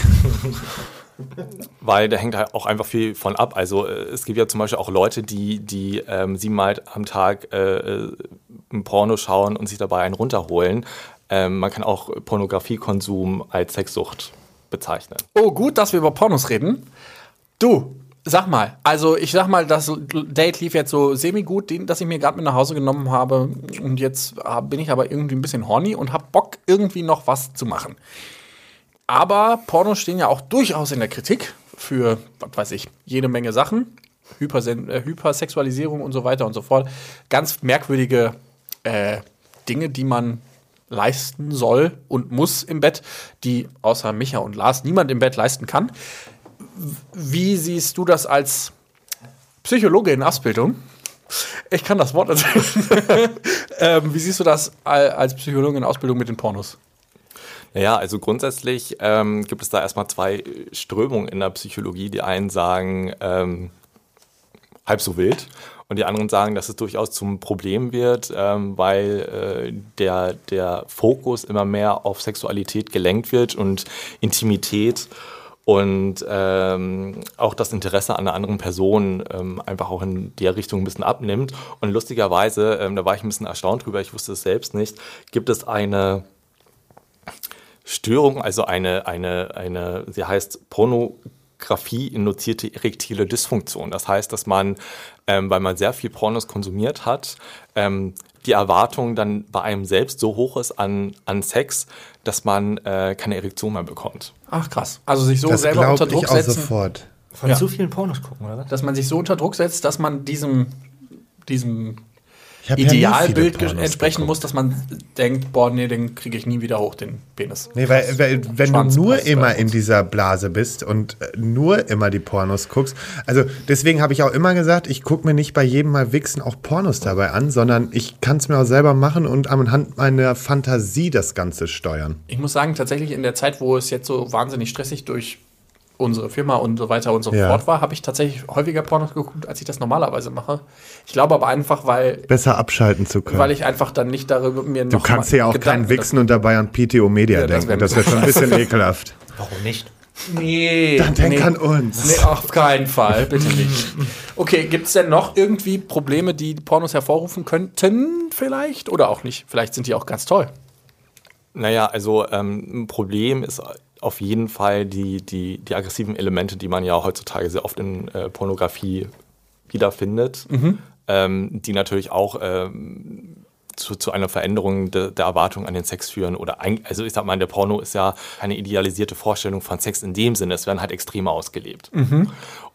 Speaker 5: Weil da hängt halt auch einfach viel von ab. Also äh, es gibt ja zum Beispiel auch Leute, die, die ähm, siebenmal am Tag äh, äh, ein Porno schauen und sich dabei einen runterholen. Ähm, man kann auch Pornografiekonsum als Sexsucht bezeichnen.
Speaker 3: Oh, gut, dass wir über Pornos reden. Du, sag mal, also ich sag mal, das Date lief jetzt so semi-gut, den- das ich mir gerade mit nach Hause genommen habe. Und jetzt bin ich aber irgendwie ein bisschen horny und hab Bock, irgendwie noch was zu machen. Aber Pornos stehen ja auch durchaus in der Kritik für, was weiß ich, jede Menge Sachen. Hypersen äh, Hypersexualisierung und so weiter und so fort. Ganz merkwürdige äh, Dinge, die man leisten soll und muss im Bett, die außer Micha und Lars niemand im Bett leisten kann. Wie siehst du das als Psychologe in Ausbildung? Ich kann das Wort erzählen. ähm, wie siehst du das al- als Psychologe in Ausbildung mit den Pornos?
Speaker 5: Naja, also grundsätzlich ähm, gibt es da erstmal zwei Strömungen in der Psychologie. Die einen sagen, ähm, halb so wild. Und die anderen sagen, dass es durchaus zum Problem wird, ähm, weil äh, der, der Fokus immer mehr auf Sexualität gelenkt wird und Intimität und ähm, auch das Interesse an einer anderen Person ähm, einfach auch in der Richtung ein bisschen abnimmt. Und lustigerweise, ähm, da war ich ein bisschen erstaunt drüber, ich wusste es selbst nicht, gibt es eine Störung, also eine, eine, eine, sie heißt Pornografie-induzierte erektile Dysfunktion. Das heißt, dass man, ähm, weil man sehr viel Pornos konsumiert hat, ähm, die Erwartung dann bei einem selbst so hoch ist an, an Sex, dass man äh, keine Erektion mehr bekommt.
Speaker 3: Ach krass. Also sich so
Speaker 1: Das
Speaker 3: selber unter
Speaker 1: glaube ich
Speaker 3: Druck
Speaker 1: auch
Speaker 3: setzen,
Speaker 1: sofort.
Speaker 2: Von
Speaker 3: Ja.
Speaker 2: zu vielen Pornos gucken, oder was?
Speaker 3: dass man sich so unter Druck setzt, dass man diesem, diesem
Speaker 1: Ja
Speaker 3: Idealbild
Speaker 1: Pornos
Speaker 3: entsprechen muss, dass man denkt, boah, nee, den kriege ich nie wieder hoch, den Penis.
Speaker 1: Nee, weil, weil wenn
Speaker 3: Schwanz
Speaker 1: du nur immer in dieser Blase bist und äh, nur immer die Pornos guckst, also deswegen habe ich auch immer gesagt, ich gucke mir nicht bei jedem Mal Wichsen auch Pornos dabei an, sondern ich kann es mir auch selber machen und anhand meiner Fantasie das Ganze steuern.
Speaker 3: Ich muss sagen, tatsächlich in der Zeit, wo es jetzt so wahnsinnig stressig durch unsere Firma und so weiter und so
Speaker 1: Ja.
Speaker 3: fort war, habe ich tatsächlich häufiger Pornos geguckt, als ich das normalerweise mache. Ich glaube aber einfach, weil,
Speaker 1: Besser abschalten zu können.
Speaker 3: weil ich einfach dann nicht darüber mir noch
Speaker 1: du kannst
Speaker 3: mal
Speaker 1: ja auch
Speaker 3: Gedanken
Speaker 1: keinen Wichsen und dabei an PTO Media
Speaker 3: Ja,
Speaker 1: denken. Das wäre schon ein bisschen ekelhaft.
Speaker 2: Warum nicht?
Speaker 3: Nee.
Speaker 1: Dann denk
Speaker 3: nee.
Speaker 1: an uns.
Speaker 3: Nee, auf keinen Fall, bitte nicht. Okay, gibt es denn noch irgendwie Probleme, die Pornos hervorrufen könnten, vielleicht? Oder auch nicht? Vielleicht sind die auch ganz toll.
Speaker 5: Naja, also ähm, ein Problem ist auf jeden Fall die, die, die aggressiven Elemente, die man ja heutzutage sehr oft in äh, Pornografie wiederfindet, ähm, die natürlich auch ähm, zu, zu einer Veränderung de, der Erwartung an den Sex führen. Oder ein, also ich sag mal, der Porno ist ja keine idealisierte Vorstellung von Sex in dem Sinne, es werden halt Extreme ausgelebt.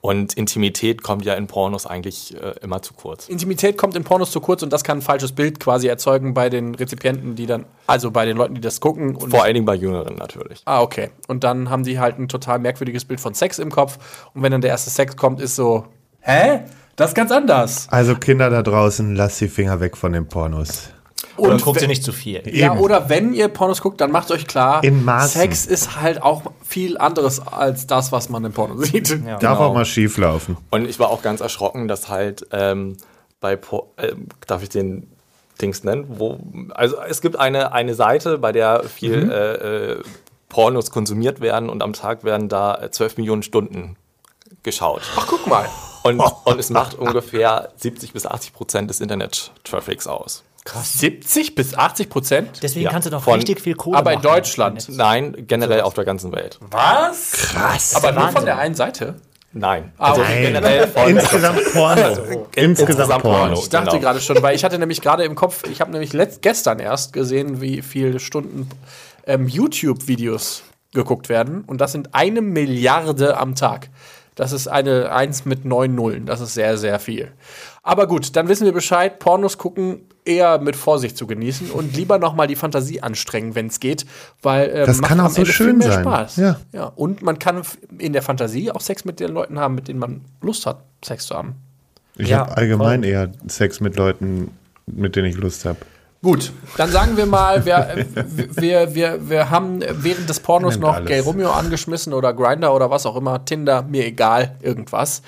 Speaker 5: Und Intimität kommt ja in Pornos eigentlich äh, immer zu kurz.
Speaker 3: Intimität kommt in Pornos zu kurz und das kann ein falsches Bild quasi erzeugen bei den Rezipienten, die dann, also bei den Leuten, die das gucken.
Speaker 5: Vor allen Dingen bei Jüngeren natürlich.
Speaker 3: ah, okay. Und dann haben die halt ein total merkwürdiges Bild von Sex im Kopf. Und wenn dann der erste Sex kommt, ist so, hä? Das ist ganz anders.
Speaker 1: Also Kinder da draußen, lasst die Finger weg von den Pornos.
Speaker 2: Oder
Speaker 3: Und
Speaker 2: guckt ihr nicht zu viel.
Speaker 3: Ja,
Speaker 1: Eben.
Speaker 3: oder wenn ihr Pornos guckt, dann macht euch klar,
Speaker 1: In Maßen.
Speaker 3: Sex ist halt auch viel anderes als das, was man im Porno sieht.
Speaker 2: Ja.
Speaker 1: Darf
Speaker 5: Genau.
Speaker 1: auch mal schief laufen.
Speaker 5: Und ich war auch ganz erschrocken, dass halt ähm, bei, Po- ähm, darf ich den Dings nennen? Wo, also es gibt eine, eine Seite, bei der viel äh, äh, Pornos konsumiert werden und am Tag werden da äh, 12 Millionen Stunden geschaut.
Speaker 3: Ach, guck mal.
Speaker 5: Und, und es macht ungefähr 70 bis 80 Prozent des Internet-Traffics aus.
Speaker 3: 70 bis 80 Prozent?
Speaker 2: Deswegen
Speaker 5: Ja,
Speaker 2: kannst du noch
Speaker 5: von-
Speaker 2: richtig viel Kohle
Speaker 3: Aber in
Speaker 2: machen.
Speaker 3: Deutschland.
Speaker 5: Nein, generell auf der ganzen Welt.
Speaker 3: Was?
Speaker 1: Krass.
Speaker 3: Aber nur von der einen Seite?
Speaker 5: Nein.
Speaker 3: Ah,
Speaker 5: Also
Speaker 3: okay.
Speaker 5: generell von
Speaker 1: Insgesamt Porno. Insgesamt
Speaker 5: Insgesamt
Speaker 1: Porno.
Speaker 5: Porno.
Speaker 3: Ich dachte
Speaker 5: Genau.
Speaker 3: gerade schon, weil ich hatte nämlich gerade im Kopf, ich habe nämlich letzt, gestern erst gesehen, wie viele Stunden ähm, YouTube-Videos geguckt werden. Und das sind eine Milliarde am Tag. Das ist eine Eins mit neun Nullen. Das ist sehr, sehr viel. Aber gut, dann wissen wir Bescheid. Pornos gucken eher mit Vorsicht zu genießen und lieber noch mal die Fantasie anstrengen, wenn es geht, weil äh,
Speaker 1: Das
Speaker 3: macht
Speaker 1: kann auch
Speaker 3: am
Speaker 1: so
Speaker 3: Ende viel
Speaker 1: schön
Speaker 3: mehr
Speaker 1: sein.
Speaker 3: Spaß.
Speaker 1: Ja.
Speaker 3: ja. Und man kann in der Fantasie auch Sex mit den Leuten haben, mit denen man Lust hat, Sex zu haben.
Speaker 1: Ich
Speaker 2: Ja,
Speaker 1: habe allgemein eher Sex mit Leuten, mit denen ich Lust habe.
Speaker 3: Gut, dann sagen wir mal, wir, äh, wir, wir, wir haben während des Pornos
Speaker 1: Nimmt
Speaker 3: noch
Speaker 1: alles.
Speaker 3: Gay Romeo angeschmissen oder Grinder oder was auch immer, Tinder, mir egal, irgendwas.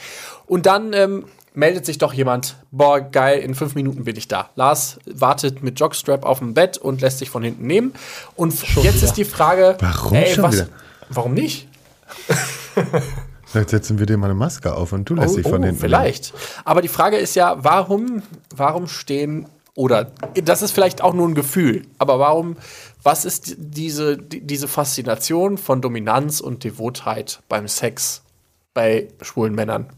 Speaker 3: Und dann ähm, meldet sich doch jemand, boah, geil, in fünf Minuten bin ich da. Lars wartet mit Jockstrap auf dem Bett und lässt sich von hinten nehmen. Und jetzt ist die Frage,
Speaker 1: Warum
Speaker 3: ey,
Speaker 1: schon
Speaker 3: was,
Speaker 1: wieder?
Speaker 3: warum nicht?
Speaker 1: Vielleicht setzen wir dir mal eine Maske auf und du lässt dich von hinten.
Speaker 3: Oh, vielleicht. Aber die Frage ist ja, warum, warum stehen, oder das ist vielleicht auch nur ein Gefühl, aber warum, was ist die- diese, die, diese Faszination von Dominanz und Devotheit beim Sex bei schwulen Männern?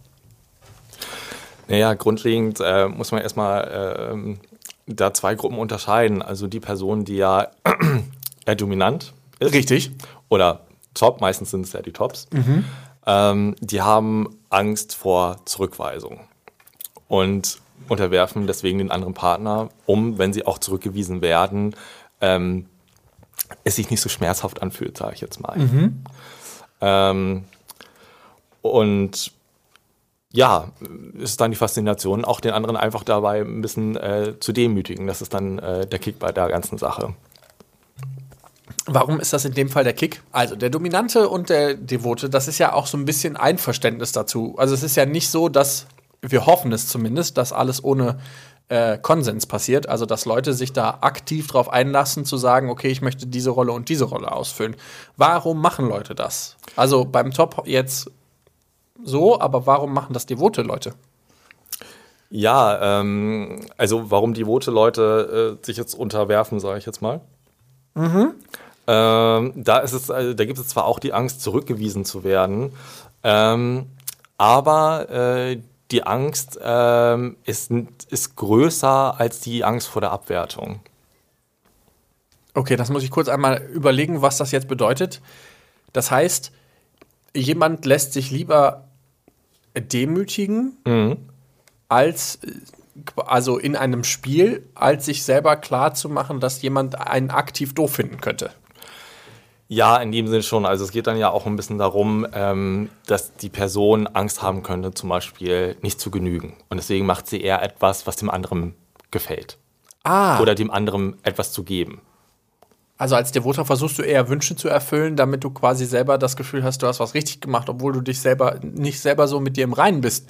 Speaker 5: Naja, grundlegend äh, muss man erstmal ähm, da zwei Gruppen unterscheiden. Also die Person, die ja eher dominant ist.
Speaker 3: Richtig.
Speaker 5: Oder top, meistens sind es ja die Tops. Ähm, die haben Angst vor Zurückweisung und unterwerfen deswegen den anderen Partner, um, wenn sie auch zurückgewiesen werden, ähm, es sich nicht so schmerzhaft anfühlt, sage ich jetzt mal. Ähm, und ja, ist dann die Faszination, auch den anderen einfach dabei ein bisschen äh, zu demütigen. Das ist dann äh, der Kick bei der ganzen Sache.
Speaker 3: Warum ist das in dem Fall der Kick? Also der Dominante und der Devote, das ist ja auch so ein bisschen Einverständnis dazu. Also es ist ja nicht so, dass wir hoffen es zumindest, dass alles ohne äh, Konsens passiert. Also dass Leute sich da aktiv drauf einlassen, zu sagen, okay, ich möchte diese Rolle und diese Rolle ausfüllen. Warum machen Leute das? Also beim Top jetzt so, aber warum machen das devote Leute?
Speaker 5: Ja, ähm, also warum devote Leute äh, sich jetzt unterwerfen, sage ich jetzt mal. Ähm, da ist es, also, da gibt es zwar auch die Angst, zurückgewiesen zu werden, ähm, aber äh, die Angst ähm, ist, ist größer als die Angst vor der Abwertung.
Speaker 3: Okay, das muss ich kurz einmal überlegen, was das jetzt bedeutet. Das heißt, jemand lässt sich lieber demütigen, als äh, also in einem Spiel, als sich selber klar zu machen, dass jemand einen aktiv doof finden könnte.
Speaker 5: Ja, in dem Sinne schon. Also es geht dann ja auch ein bisschen darum, ähm, dass die Person Angst haben könnte, zum Beispiel nicht zu genügen. Und deswegen macht sie eher etwas, was dem anderen gefällt.
Speaker 3: Ah.
Speaker 5: Oder dem anderen etwas zu geben.
Speaker 3: Also als Devoter versuchst du eher Wünsche zu erfüllen, damit du quasi selber das Gefühl hast, du hast was richtig gemacht, obwohl du dich selber nicht selber so mit dir im Reinen bist.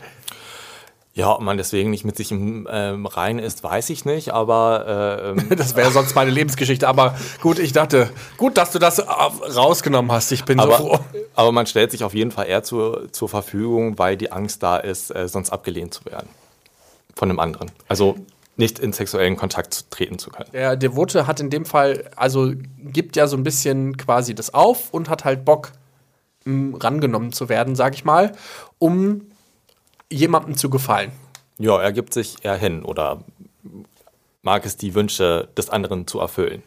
Speaker 5: Ja, ob man deswegen nicht mit sich im ähm, Rein ist, weiß ich nicht, aber äh, ähm,
Speaker 3: Das wäre sonst meine Lebensgeschichte. Aber gut, ich dachte, gut, dass du das rausgenommen hast. Ich bin so froh.
Speaker 5: aber, aber man stellt sich auf jeden Fall eher zur, zur Verfügung, weil die Angst da ist, äh, sonst abgelehnt zu werden von einem anderen. Also nicht in sexuellen Kontakt treten zu können.
Speaker 3: Der Devote hat in dem Fall, also gibt ja so ein bisschen quasi das auf und hat halt Bock, rangenommen zu werden, sag ich mal, um jemandem zu gefallen.
Speaker 5: Ja, er gibt sich eher hin oder mag es, die Wünsche des anderen zu erfüllen.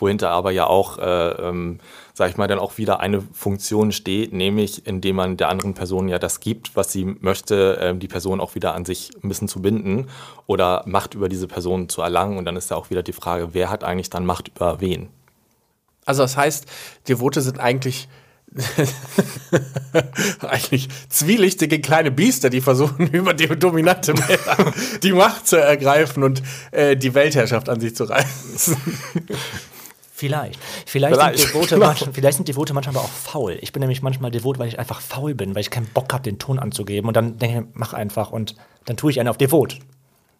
Speaker 5: wohinter aber ja auch, äh, ähm, sag ich mal, dann auch wieder eine Funktion steht, nämlich indem man der anderen Person ja das gibt, was sie möchte, äh, die Person auch wieder an sich ein bisschen zu binden oder Macht über diese Person zu erlangen. Und dann ist ja auch wieder die Frage, wer hat eigentlich dann Macht über wen?
Speaker 3: Also das heißt, Devote sind eigentlich eigentlich zwielichtige kleine Biester, die versuchen, über die dominante Männer die Macht zu ergreifen und äh, die Weltherrschaft an sich zu reißen.
Speaker 2: Vielleicht. Vielleicht,
Speaker 5: Vielleicht,
Speaker 2: Sind Devote
Speaker 5: genau.
Speaker 2: manchmal, vielleicht sind Devote manchmal aber auch faul. Ich bin nämlich manchmal devot, weil ich einfach faul bin, weil ich keinen Bock habe, den Ton anzugeben. Und dann denke ich, mach einfach und dann tue ich einen auf devot.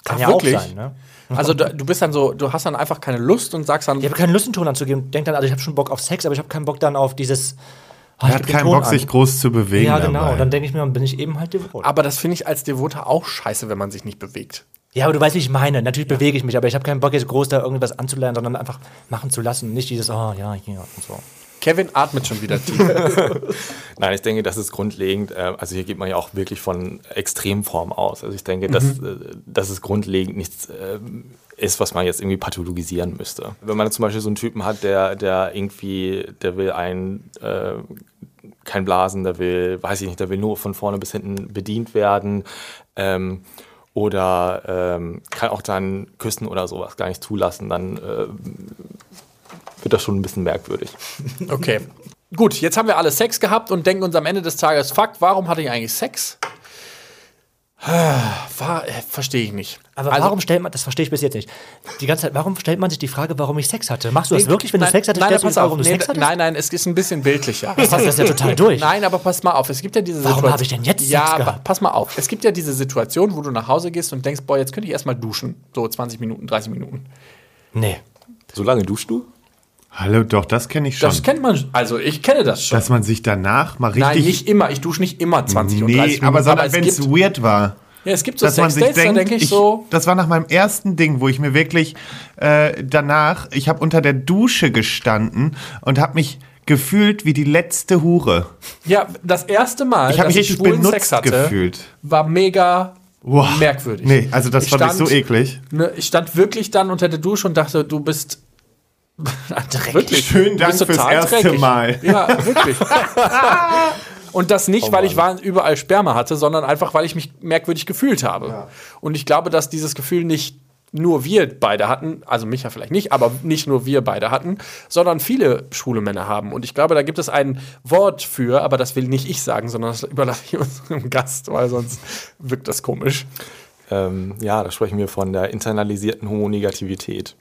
Speaker 2: Kann
Speaker 3: Ach,
Speaker 2: ja
Speaker 3: wirklich?
Speaker 2: auch sein, ne?
Speaker 3: Also du, du bist dann so, du hast dann einfach keine Lust und sagst dann,
Speaker 2: Ich habe keine Lust, einen Ton anzugeben. Denk dann, also ich habe schon Bock auf Sex, aber ich habe keinen Bock dann auf dieses. Ah,
Speaker 1: Er
Speaker 2: ich
Speaker 1: hat keinen Bock,
Speaker 2: an.
Speaker 1: sich groß zu bewegen.
Speaker 2: Ja, genau.
Speaker 1: dabei.
Speaker 2: Und dann denke ich mir, dann bin ich eben halt devot.
Speaker 3: aber das finde ich als Devoter auch scheiße, wenn man sich nicht bewegt.
Speaker 2: Ja, aber du weißt, wie ich meine. Natürlich bewege ich mich, aber ich habe keinen Bock, jetzt groß da irgendwas anzulernen, sondern einfach machen zu lassen. Nicht dieses, oh ja, hier und so.
Speaker 3: Kevin atmet schon wieder tief.
Speaker 5: Nein, ich denke, das ist grundlegend. Äh, also hier geht man ja auch wirklich von Extremform aus. Also ich denke, dass, äh, dass es grundlegend nichts äh, ist, was man jetzt irgendwie pathologisieren müsste. Wenn man zum Beispiel so einen Typen hat, der, der irgendwie, der will einen äh, kein Blasen, der will, weiß ich nicht, der will nur von vorne bis hinten bedient werden. Ähm, oder ähm, kann auch dann küssen oder sowas gar nicht zulassen, dann äh, wird das schon ein bisschen merkwürdig.
Speaker 3: Okay. Gut, jetzt haben wir alle Sex gehabt und denken uns am Ende des Tages, fuck, warum hatte ich eigentlich Sex? Äh, verstehe ich nicht.
Speaker 2: Aber
Speaker 3: Also-
Speaker 2: warum stellt man, das verstehe ich bis jetzt nicht, die ganze Zeit, warum stellt man sich die Frage, warum ich Sex hatte? Machst du das wirklich, wenn
Speaker 3: nein,
Speaker 2: du Sex hattest,
Speaker 3: nein,
Speaker 2: stellst du
Speaker 3: pass
Speaker 2: die Frage,
Speaker 3: auf,
Speaker 2: warum du
Speaker 3: nee,
Speaker 2: Sex hattest?
Speaker 3: Nein, nein, es ist ein bisschen bildlicher.
Speaker 2: Das ist ja total durch.
Speaker 3: Nein, aber pass mal auf, es gibt ja diese
Speaker 2: Warum
Speaker 3: Situation-
Speaker 2: habe ich denn jetzt Sex
Speaker 3: Ja, aber
Speaker 2: gehabt?
Speaker 3: pass mal auf. Es gibt ja diese Situation, wo du nach Hause gehst und denkst, boah, jetzt könnte ich erstmal duschen. So 20 Minuten, 30 Minuten.
Speaker 2: Nee.
Speaker 5: So lange duschst du?
Speaker 1: Hallo, doch, das kenne ich schon.
Speaker 3: Das kennt man, also ich kenne das schon.
Speaker 1: Dass man sich danach mal richtig.
Speaker 3: Nein, nicht immer. Ich dusche nicht immer 20 und 30
Speaker 1: nee,
Speaker 3: Minuten.
Speaker 1: aber sondern wenn
Speaker 3: es
Speaker 1: weird war.
Speaker 3: ja, es gibt so
Speaker 1: dass man sich
Speaker 3: Sexdates, da
Speaker 1: denkt,
Speaker 3: denke ich,
Speaker 1: ich,
Speaker 3: so,
Speaker 1: das war nach meinem ersten Ding, wo ich mir wirklich äh, danach, ich habe unter der Dusche gestanden und habe mich gefühlt wie die letzte Hure.
Speaker 3: ja, das erste Mal,
Speaker 1: Ich habe
Speaker 3: dass
Speaker 1: mich richtig
Speaker 3: schwulen
Speaker 1: benutzt
Speaker 3: Sex hatte,
Speaker 1: gefühlt.
Speaker 3: war mega
Speaker 1: Boah.
Speaker 3: merkwürdig.
Speaker 1: Nee, also das
Speaker 3: Ich
Speaker 1: fand ich
Speaker 3: stand-
Speaker 1: so eklig.
Speaker 3: Ne, ich stand wirklich dann unter der Dusche und dachte, du bist wirklich.
Speaker 1: Schönen
Speaker 3: du bist
Speaker 1: Dank fürs erste
Speaker 3: dreckig.
Speaker 1: Mal.
Speaker 3: Ja, wirklich. und das nicht,
Speaker 5: Oh
Speaker 3: weil ich war, überall Sperma hatte, sondern einfach, weil ich mich merkwürdig gefühlt habe. Und ich glaube, dass dieses Gefühl nicht nur wir beide hatten, also Micha vielleicht nicht, aber nicht nur wir beide hatten, sondern viele schwule Männer haben. Und ich glaube, da gibt es ein Wort für, aber das will nicht ich sagen, sondern das überlasse ich unserem Gast, weil sonst wirkt das komisch.
Speaker 5: Ähm, ja, da sprechen wir von der internalisierten Homonegativität.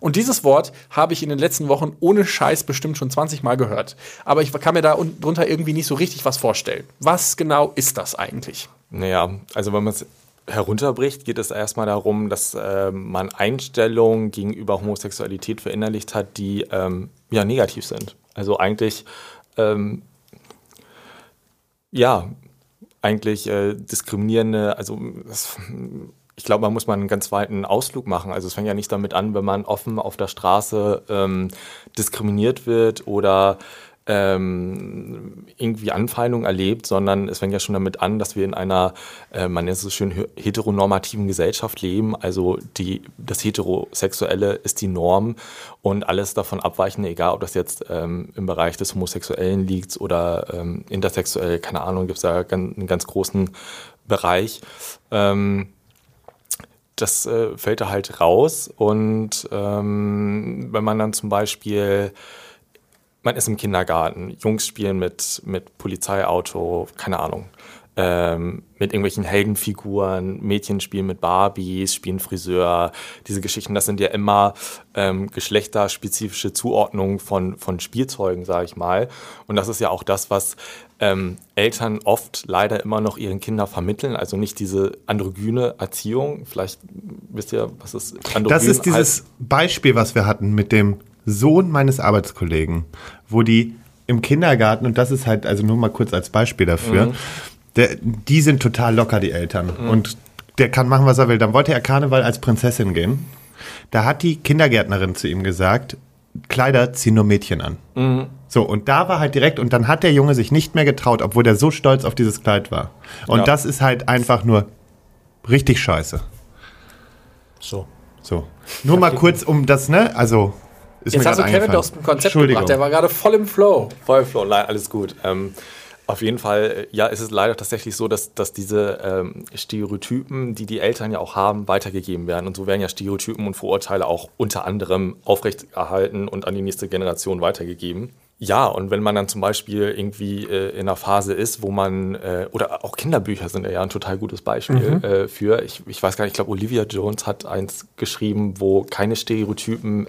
Speaker 3: Und dieses Wort habe ich in den letzten Wochen ohne Scheiß bestimmt schon 20 Mal gehört. Aber ich kann mir da un- drunter irgendwie nicht so richtig was vorstellen. Was genau ist das eigentlich?
Speaker 5: Naja, also wenn man es herunterbricht, geht es erstmal darum, dass äh, man Einstellungen gegenüber Homosexualität verinnerlicht hat, die ähm, ja negativ sind. Also eigentlich, ähm, ja, eigentlich äh, diskriminierende, also das, ich glaube, man muss mal einen ganz weiten Ausflug machen. Also es fängt ja nicht damit an, wenn man offen auf der Straße ähm, diskriminiert wird oder ähm, irgendwie Anfeindung erlebt, sondern es fängt ja schon damit an, dass wir in einer, äh, man nennt es so schön, he- heteronormativen Gesellschaft leben. Also die, das Heterosexuelle ist die Norm und alles davon abweichende, egal ob das jetzt ähm, im Bereich des Homosexuellen liegt oder ähm, intersexuell, keine Ahnung, gibt es da einen ganz großen Bereich. Ähm, das äh, fällt da halt raus. Und ähm, wenn man dann zum Beispiel, man ist im Kindergarten, Jungs spielen mit, mit Polizeiauto, keine Ahnung, ähm, mit irgendwelchen Heldenfiguren, Mädchen spielen mit Barbies, spielen Friseur, diese Geschichten, das sind ja immer ähm, geschlechterspezifische Zuordnungen von, von Spielzeugen, sage ich mal. Und das ist ja auch das, was ähm, Eltern oft leider immer noch ihren Kindern vermitteln, also nicht diese androgyne Erziehung. Vielleicht wisst ihr, was ist androgyn
Speaker 1: Das ist dieses
Speaker 5: heißt?
Speaker 1: Beispiel, was wir hatten mit dem Sohn meines Arbeitskollegen, wo die im Kindergarten, und das ist halt, also nur mal kurz als Beispiel dafür, der, die sind total locker, die Eltern. Und der kann machen, was er will. Dann wollte er Karneval als Prinzessin gehen. Da hat die Kindergärtnerin zu ihm gesagt, Kleider ziehen nur Mädchen an. So, und da war halt direkt, und dann hat der Junge sich nicht mehr getraut, obwohl der so stolz auf dieses Kleid war. Und
Speaker 5: Ja.
Speaker 1: das ist halt einfach nur richtig scheiße.
Speaker 2: So.
Speaker 1: So. Nur mal kurz um das, ne? Also, Ist
Speaker 3: Jetzt
Speaker 1: mir
Speaker 3: hast du Kevin aus dem Konzept
Speaker 1: Entschuldigung.
Speaker 3: gebracht. Der war gerade voll im Flow.
Speaker 5: Vollflow, nein, alles gut. Ähm, auf jeden Fall, äh, ja, ist es leider tatsächlich so, dass, dass diese ähm, Stereotypen, die die Eltern ja auch haben, weitergegeben werden. Und so werden ja Stereotypen und Vorurteile auch unter anderem aufrechterhalten und an die nächste Generation weitergegeben. Ja, und wenn man dann zum Beispiel irgendwie äh, in einer Phase ist, wo man, äh, oder auch Kinderbücher sind ja ein total gutes Beispiel äh, für, ich, ich weiß gar nicht, ich glaube, Olivia Jones hat eins geschrieben, wo keine Stereotypen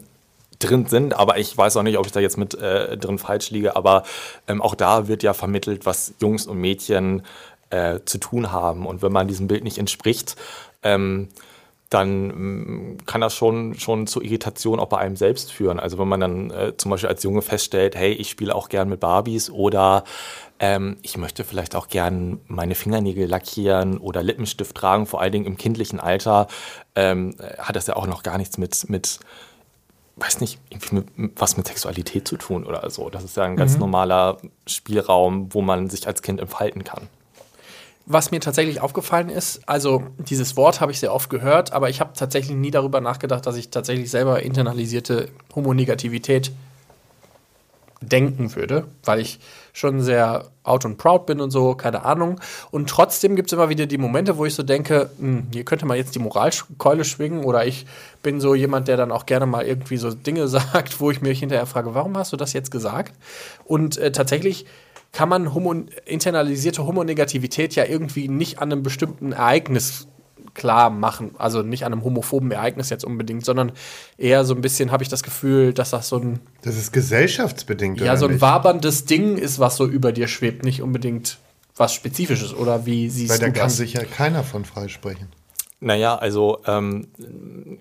Speaker 5: drin sind, aber ich weiß auch nicht, ob ich da jetzt mit äh, drin falsch liege, aber ähm, auch da wird ja vermittelt, was Jungs und Mädchen äh, zu tun haben. Und wenn man diesem Bild nicht entspricht, ähm, dann ähm, kann das schon, schon zu Irritation auch bei einem selbst führen. Also wenn man dann äh, zum Beispiel als Junge feststellt, hey, ich spiele auch gern mit Barbies oder ähm, ich möchte vielleicht auch gern meine Fingernägel lackieren oder Lippenstift tragen, vor allen Dingen im kindlichen Alter, ähm, hat das ja auch noch gar nichts mit, mit weiß nicht, irgendwie mit, was mit Sexualität zu tun oder so. Das ist ja ein ganz normaler Spielraum, wo man sich als Kind entfalten kann.
Speaker 3: Was mir tatsächlich aufgefallen ist, also dieses Wort habe ich sehr oft gehört, aber ich habe tatsächlich nie darüber nachgedacht, dass ich tatsächlich selber internalisierte Homonegativität denken würde, weil ich schon sehr out and proud bin und so, keine Ahnung. Und trotzdem gibt es immer wieder die Momente, wo ich so denke, hm, hier könnte man jetzt die Moralkeule schwingen oder ich bin so jemand, der dann auch gerne mal irgendwie so Dinge sagt, wo ich mich hinterher frage, warum hast du das jetzt gesagt? Und äh, tatsächlich kann man homo internalisierte Homonegativität ja irgendwie nicht an einem bestimmten Ereignis klar machen. Also nicht an einem homophoben Ereignis jetzt unbedingt, sondern eher so ein bisschen habe ich das Gefühl, dass das so ein,
Speaker 1: Das ist gesellschaftsbedingt,
Speaker 3: ja,
Speaker 1: oder
Speaker 3: so ein
Speaker 1: nicht?
Speaker 3: waberndes Ding ist, was so über dir schwebt, nicht unbedingt was Spezifisches. Oder wie siehst
Speaker 1: Weil da
Speaker 3: du
Speaker 1: kann
Speaker 3: das?
Speaker 1: sich ja keiner von freisprechen.
Speaker 5: Naja, also ähm,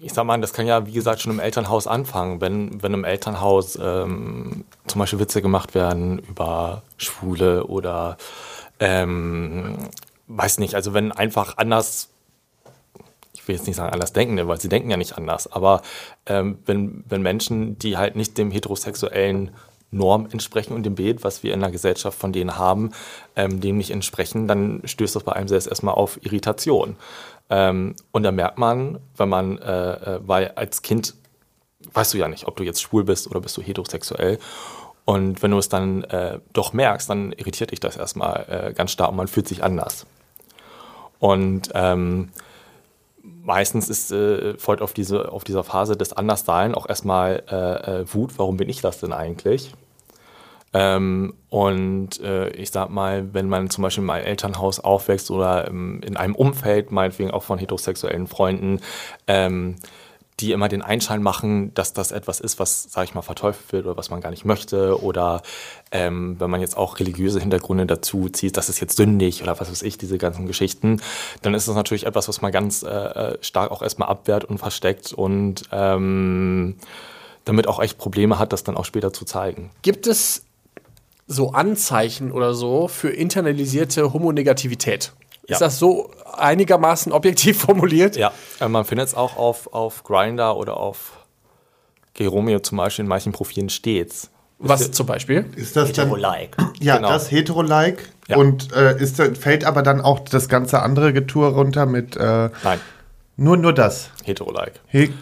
Speaker 5: ich sag mal, das kann ja wie gesagt schon im Elternhaus anfangen, wenn, wenn im Elternhaus ähm, zum Beispiel Witze gemacht werden über Schwule oder ähm, weiß nicht, also wenn einfach anders, ich will jetzt nicht sagen anders denken, weil sie denken ja nicht anders, aber ähm, wenn, wenn Menschen, die halt nicht dem heterosexuellen Norm entsprechen und dem Bild, was wir in der Gesellschaft von denen haben, ähm, dem nicht entsprechen, dann stößt das bei einem selbst erstmal auf Irritation. Ähm, und da merkt man, wenn man, äh, äh, weil als Kind weißt du ja nicht, ob du jetzt schwul bist oder bist du heterosexuell. Und wenn du es dann äh, doch merkst, dann irritiert dich das erstmal äh, ganz stark und man fühlt sich anders. Und ähm, meistens ist, äh, folgt auf, diese, auf dieser Phase des Anderssein auch erstmal äh, äh, Wut, warum bin ich das denn eigentlich? Ähm, und äh, ich sag mal, wenn man zum Beispiel in einem Elternhaus aufwächst oder ähm, in einem Umfeld, meinetwegen auch von heterosexuellen Freunden, ähm, die immer den Einschein machen, dass das etwas ist, was, sag ich mal, verteufelt wird oder was man gar nicht möchte. Oder ähm, wenn man jetzt auch religiöse Hintergründe dazu zieht, das ist jetzt sündig oder was weiß ich, diese ganzen Geschichten, dann ist das natürlich etwas, was man ganz äh, äh, stark auch erstmal abwehrt und versteckt und ähm, damit auch echt Probleme hat, das dann auch später zu zeigen.
Speaker 3: Gibt es so Anzeichen oder so für internalisierte Homonegativität?
Speaker 5: Ja.
Speaker 3: Ist das so einigermaßen objektiv formuliert?
Speaker 5: Ja, äh, man findet es auch auf, auf Grinder oder auf Geromeo zum Beispiel in manchen Profilen stets.
Speaker 3: Was zum Beispiel?
Speaker 1: Ist das
Speaker 2: Hetero-like.
Speaker 1: ja,
Speaker 5: Genau.
Speaker 1: das hetero-like
Speaker 5: Ja.
Speaker 1: und äh, ist, fällt aber dann auch das ganze andere Getue runter mit äh,
Speaker 5: Nein,
Speaker 1: nur, nur das.
Speaker 5: hetero-like.
Speaker 1: He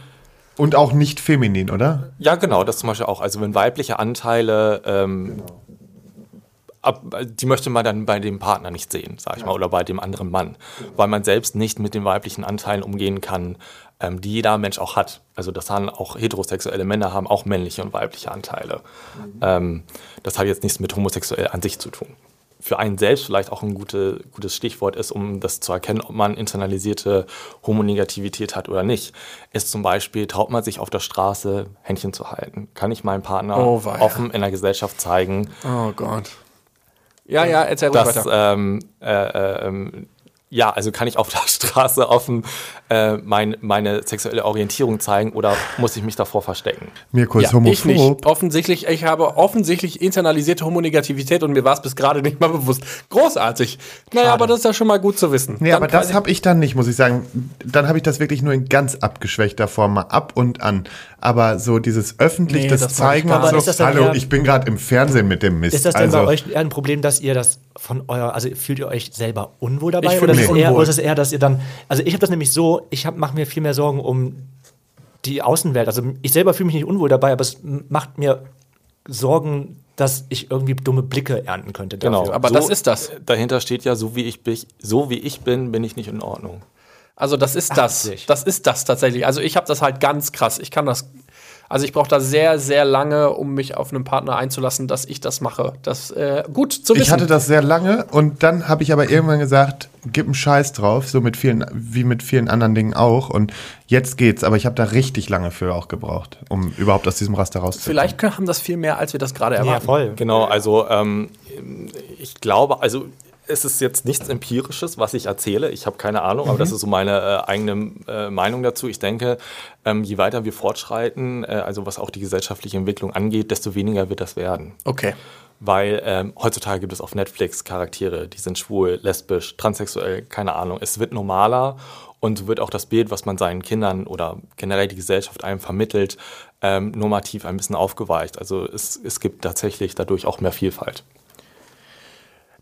Speaker 1: und auch nicht feminin, oder?
Speaker 5: Ja, genau, das zum Beispiel auch. Also wenn weibliche Anteile, ähm, ab, die möchte man dann bei dem Partner nicht sehen, sag ich mal, oder bei dem anderen Mann, weil man selbst nicht mit den weiblichen Anteilen umgehen kann, ähm, die jeder Mensch auch hat. Also das haben auch heterosexuelle Männer haben auch männliche und weibliche Anteile. Ähm, das hat jetzt nichts mit homosexuell an sich zu tun. Für einen selbst vielleicht auch ein gute, gutes Stichwort ist, um das zu erkennen, ob man internalisierte Homonegativität hat oder nicht, ist zum Beispiel, traut man sich auf der Straße Händchen zu halten? Kann ich meinem Partner
Speaker 3: Oh,
Speaker 5: offen in der Gesellschaft zeigen,
Speaker 3: Oh Gott. Ja, ja, erzähl
Speaker 5: dass,
Speaker 3: weiter.
Speaker 5: ähm, äh, äh, ähm, ja, also kann ich auf der Straße offen äh, mein, meine sexuelle Orientierung zeigen oder muss ich mich davor verstecken?
Speaker 1: Mirko ist
Speaker 3: ja, ich nicht.
Speaker 1: homophob.
Speaker 3: Offensichtlich, ich habe offensichtlich internalisierte Homonegativität und mir war es bis gerade nicht mal bewusst. Großartig. Naja, aber das ist ja schon mal gut zu wissen.
Speaker 1: Nee,
Speaker 3: Dann
Speaker 1: aber das habe ich dann nicht, muss ich sagen. Dann habe ich das wirklich nur in ganz abgeschwächter Form mal ab und an. Aber so dieses öffentlich
Speaker 3: Nee,
Speaker 1: das,
Speaker 3: das
Speaker 1: Zeigen und so.
Speaker 2: Das
Speaker 1: Hallo,
Speaker 2: eher-
Speaker 1: ich bin gerade im Fernsehen mit dem Mist.
Speaker 2: Ist das denn
Speaker 1: also,
Speaker 2: bei euch eher ein Problem, dass ihr das von euer, also fühlt ihr euch selber unwohl dabei? Oder, ist es eher, oder ist es eher, dass ihr dann, also ich habe das nämlich so, ich mache mir viel mehr Sorgen um die Außenwelt. Also ich selber fühle mich nicht unwohl dabei, aber es macht mir Sorgen, dass ich irgendwie dumme Blicke ernten könnte. Dafür.
Speaker 5: Genau.
Speaker 3: Aber das ist das.
Speaker 5: Dahinter steht ja, so wie ich bin, so wie ich bin, bin ich nicht in Ordnung.
Speaker 3: Also das ist das.
Speaker 2: sich.
Speaker 3: Das ist das tatsächlich. Also ich habe das halt ganz krass. Ich kann das. Also ich brauche da sehr, sehr lange, um mich auf einen Partner einzulassen, dass ich das mache. Das äh, gut zu wissen.
Speaker 1: Ich hatte das sehr lange und dann habe ich aber irgendwann gesagt, gib einen Scheiß drauf, so mit vielen, wie mit vielen anderen Dingen auch. Und jetzt geht's, aber ich habe da richtig lange für auch gebraucht, um überhaupt aus diesem Raster rauszukommen.
Speaker 3: Vielleicht können- haben das viel mehr, als wir das gerade
Speaker 2: ja,
Speaker 3: erwarten.
Speaker 2: voll.
Speaker 5: Genau, also ähm, ich glaube, also es ist jetzt nichts Empirisches, was ich erzähle. Ich habe keine Ahnung, aber das ist so meine äh, eigene äh, Meinung dazu. Ich denke, ähm, je weiter wir fortschreiten, äh, also was auch die gesellschaftliche Entwicklung angeht, desto weniger wird das werden.
Speaker 3: Okay.
Speaker 5: Weil ähm, heutzutage gibt es auf Netflix Charaktere, die sind schwul, lesbisch, transsexuell, keine Ahnung. Es wird normaler und so wird auch das Bild, was man seinen Kindern oder generell die Gesellschaft einem vermittelt, ähm, normativ ein bisschen aufgeweicht. Also es, es gibt tatsächlich dadurch auch mehr Vielfalt.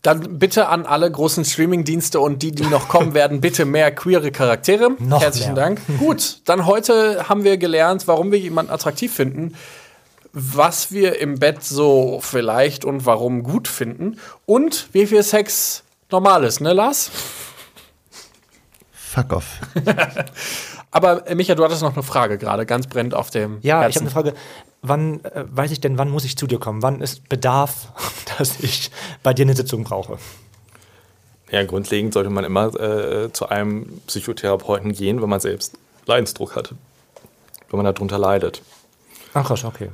Speaker 3: Dann bitte an alle großen Streaming-Dienste und die, die noch kommen werden, bitte mehr queere Charaktere.
Speaker 2: Noch
Speaker 3: Herzlichen
Speaker 2: mehr.
Speaker 3: Dank. Gut, dann heute haben wir gelernt, warum wir jemanden attraktiv finden, was wir im Bett so vielleicht und warum gut finden und wie viel Sex normal ist, ne, Lars?
Speaker 1: Fuck off.
Speaker 3: Aber äh, Micha, du hattest noch eine Frage gerade, ganz brennend auf dem
Speaker 2: Ja, ich habe
Speaker 3: Herzen.
Speaker 2: eine Frage. Wann äh, weiß ich denn, wann muss ich zu dir kommen? Wann ist Bedarf, dass ich bei dir eine Sitzung brauche?
Speaker 5: Ja, grundlegend sollte man immer äh, zu einem Psychotherapeuten gehen, wenn man selbst Leidensdruck hat. Wenn man darunter leidet.
Speaker 2: Ach, rasch, okay.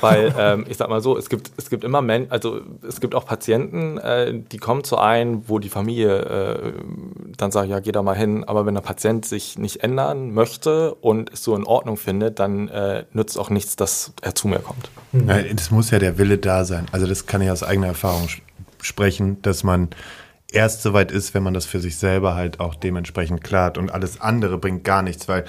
Speaker 5: Weil ähm, ich sag mal so, es gibt, es gibt immer Men also es gibt auch Patienten, äh, die kommen zu einem, wo die Familie äh, dann sagt, ja, geh da mal hin. Aber wenn der Patient sich nicht ändern möchte und es so in Ordnung findet, dann äh, nützt auch nichts, dass er zu mir kommt.
Speaker 1: Ja, Es muss ja der Wille da sein. Also das kann ich aus eigener Erfahrung sprechen, dass man erst soweit ist, wenn man das für sich selber halt auch dementsprechend klart und alles andere bringt gar nichts, weil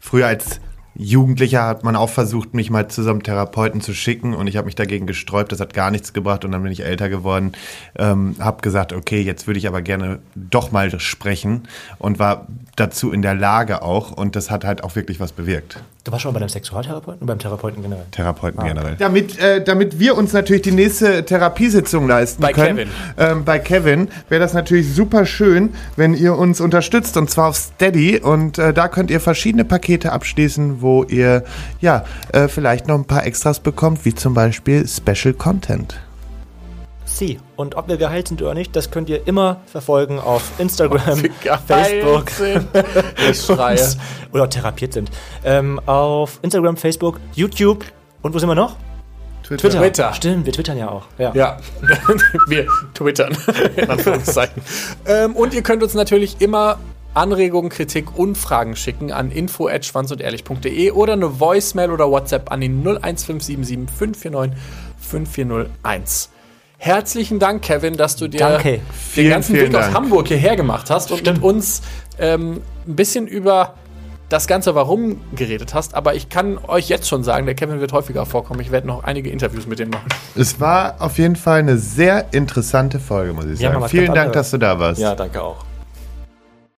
Speaker 1: früher als Jugendlicher hat man auch versucht, mich mal zusammen Therapeuten zu schicken und ich habe mich dagegen gesträubt, das hat gar nichts gebracht und dann bin ich älter geworden, ähm, habe gesagt, okay, jetzt würde ich aber gerne doch mal sprechen und war dazu in der Lage auch und das hat halt auch wirklich was bewirkt.
Speaker 2: Du warst schon mal bei einem Sexualtherapeuten und beim Therapeuten generell?
Speaker 1: Therapeuten generell. Damit, äh, damit wir uns natürlich die nächste Therapiesitzung leisten
Speaker 3: Bei
Speaker 1: können,
Speaker 3: Kevin.
Speaker 1: Ähm, bei Kevin, wäre das natürlich super schön, wenn ihr uns unterstützt und zwar auf Steady und äh, da könnt ihr verschiedene Pakete abschließen, wo ihr ja äh, vielleicht noch ein paar Extras bekommt, wie zum Beispiel Special Content.
Speaker 2: Sie. Und ob wir geheilt sind oder nicht, das könnt ihr immer verfolgen auf Instagram, Facebook
Speaker 3: sind. Ich schreie.
Speaker 2: oder therapiert sind. Ähm, auf Instagram, Facebook, YouTube und wo sind wir noch?
Speaker 3: Twitter.
Speaker 2: Stimmt, wir twittern ja auch. Ja.
Speaker 3: Ja, wir twittern. In Anführungszeichen. ähm, und ihr könnt uns natürlich immer Anregungen, Kritik und Fragen schicken an info@schwanzundehrlich.de oder eine Voicemail oder WhatsApp an den 01577 549 5401. Herzlichen Dank, Kevin, dass du dir
Speaker 2: Danke.
Speaker 3: den
Speaker 1: Vielen,
Speaker 3: ganzen
Speaker 1: vielen
Speaker 3: Weg aus
Speaker 1: Dank.
Speaker 3: Hamburg hierher gemacht hast und
Speaker 2: Stimmt.
Speaker 3: mit uns ähm, ein bisschen über das Ganze Warum geredet hast. Aber ich kann euch jetzt schon sagen, der Kevin wird häufiger vorkommen. Ich werde noch einige Interviews mit ihm machen.
Speaker 1: Es war auf jeden Fall eine sehr interessante Folge, muss ich
Speaker 2: Ja,
Speaker 1: sagen. Vielen Dank, dass du da warst.
Speaker 5: Ja, danke auch.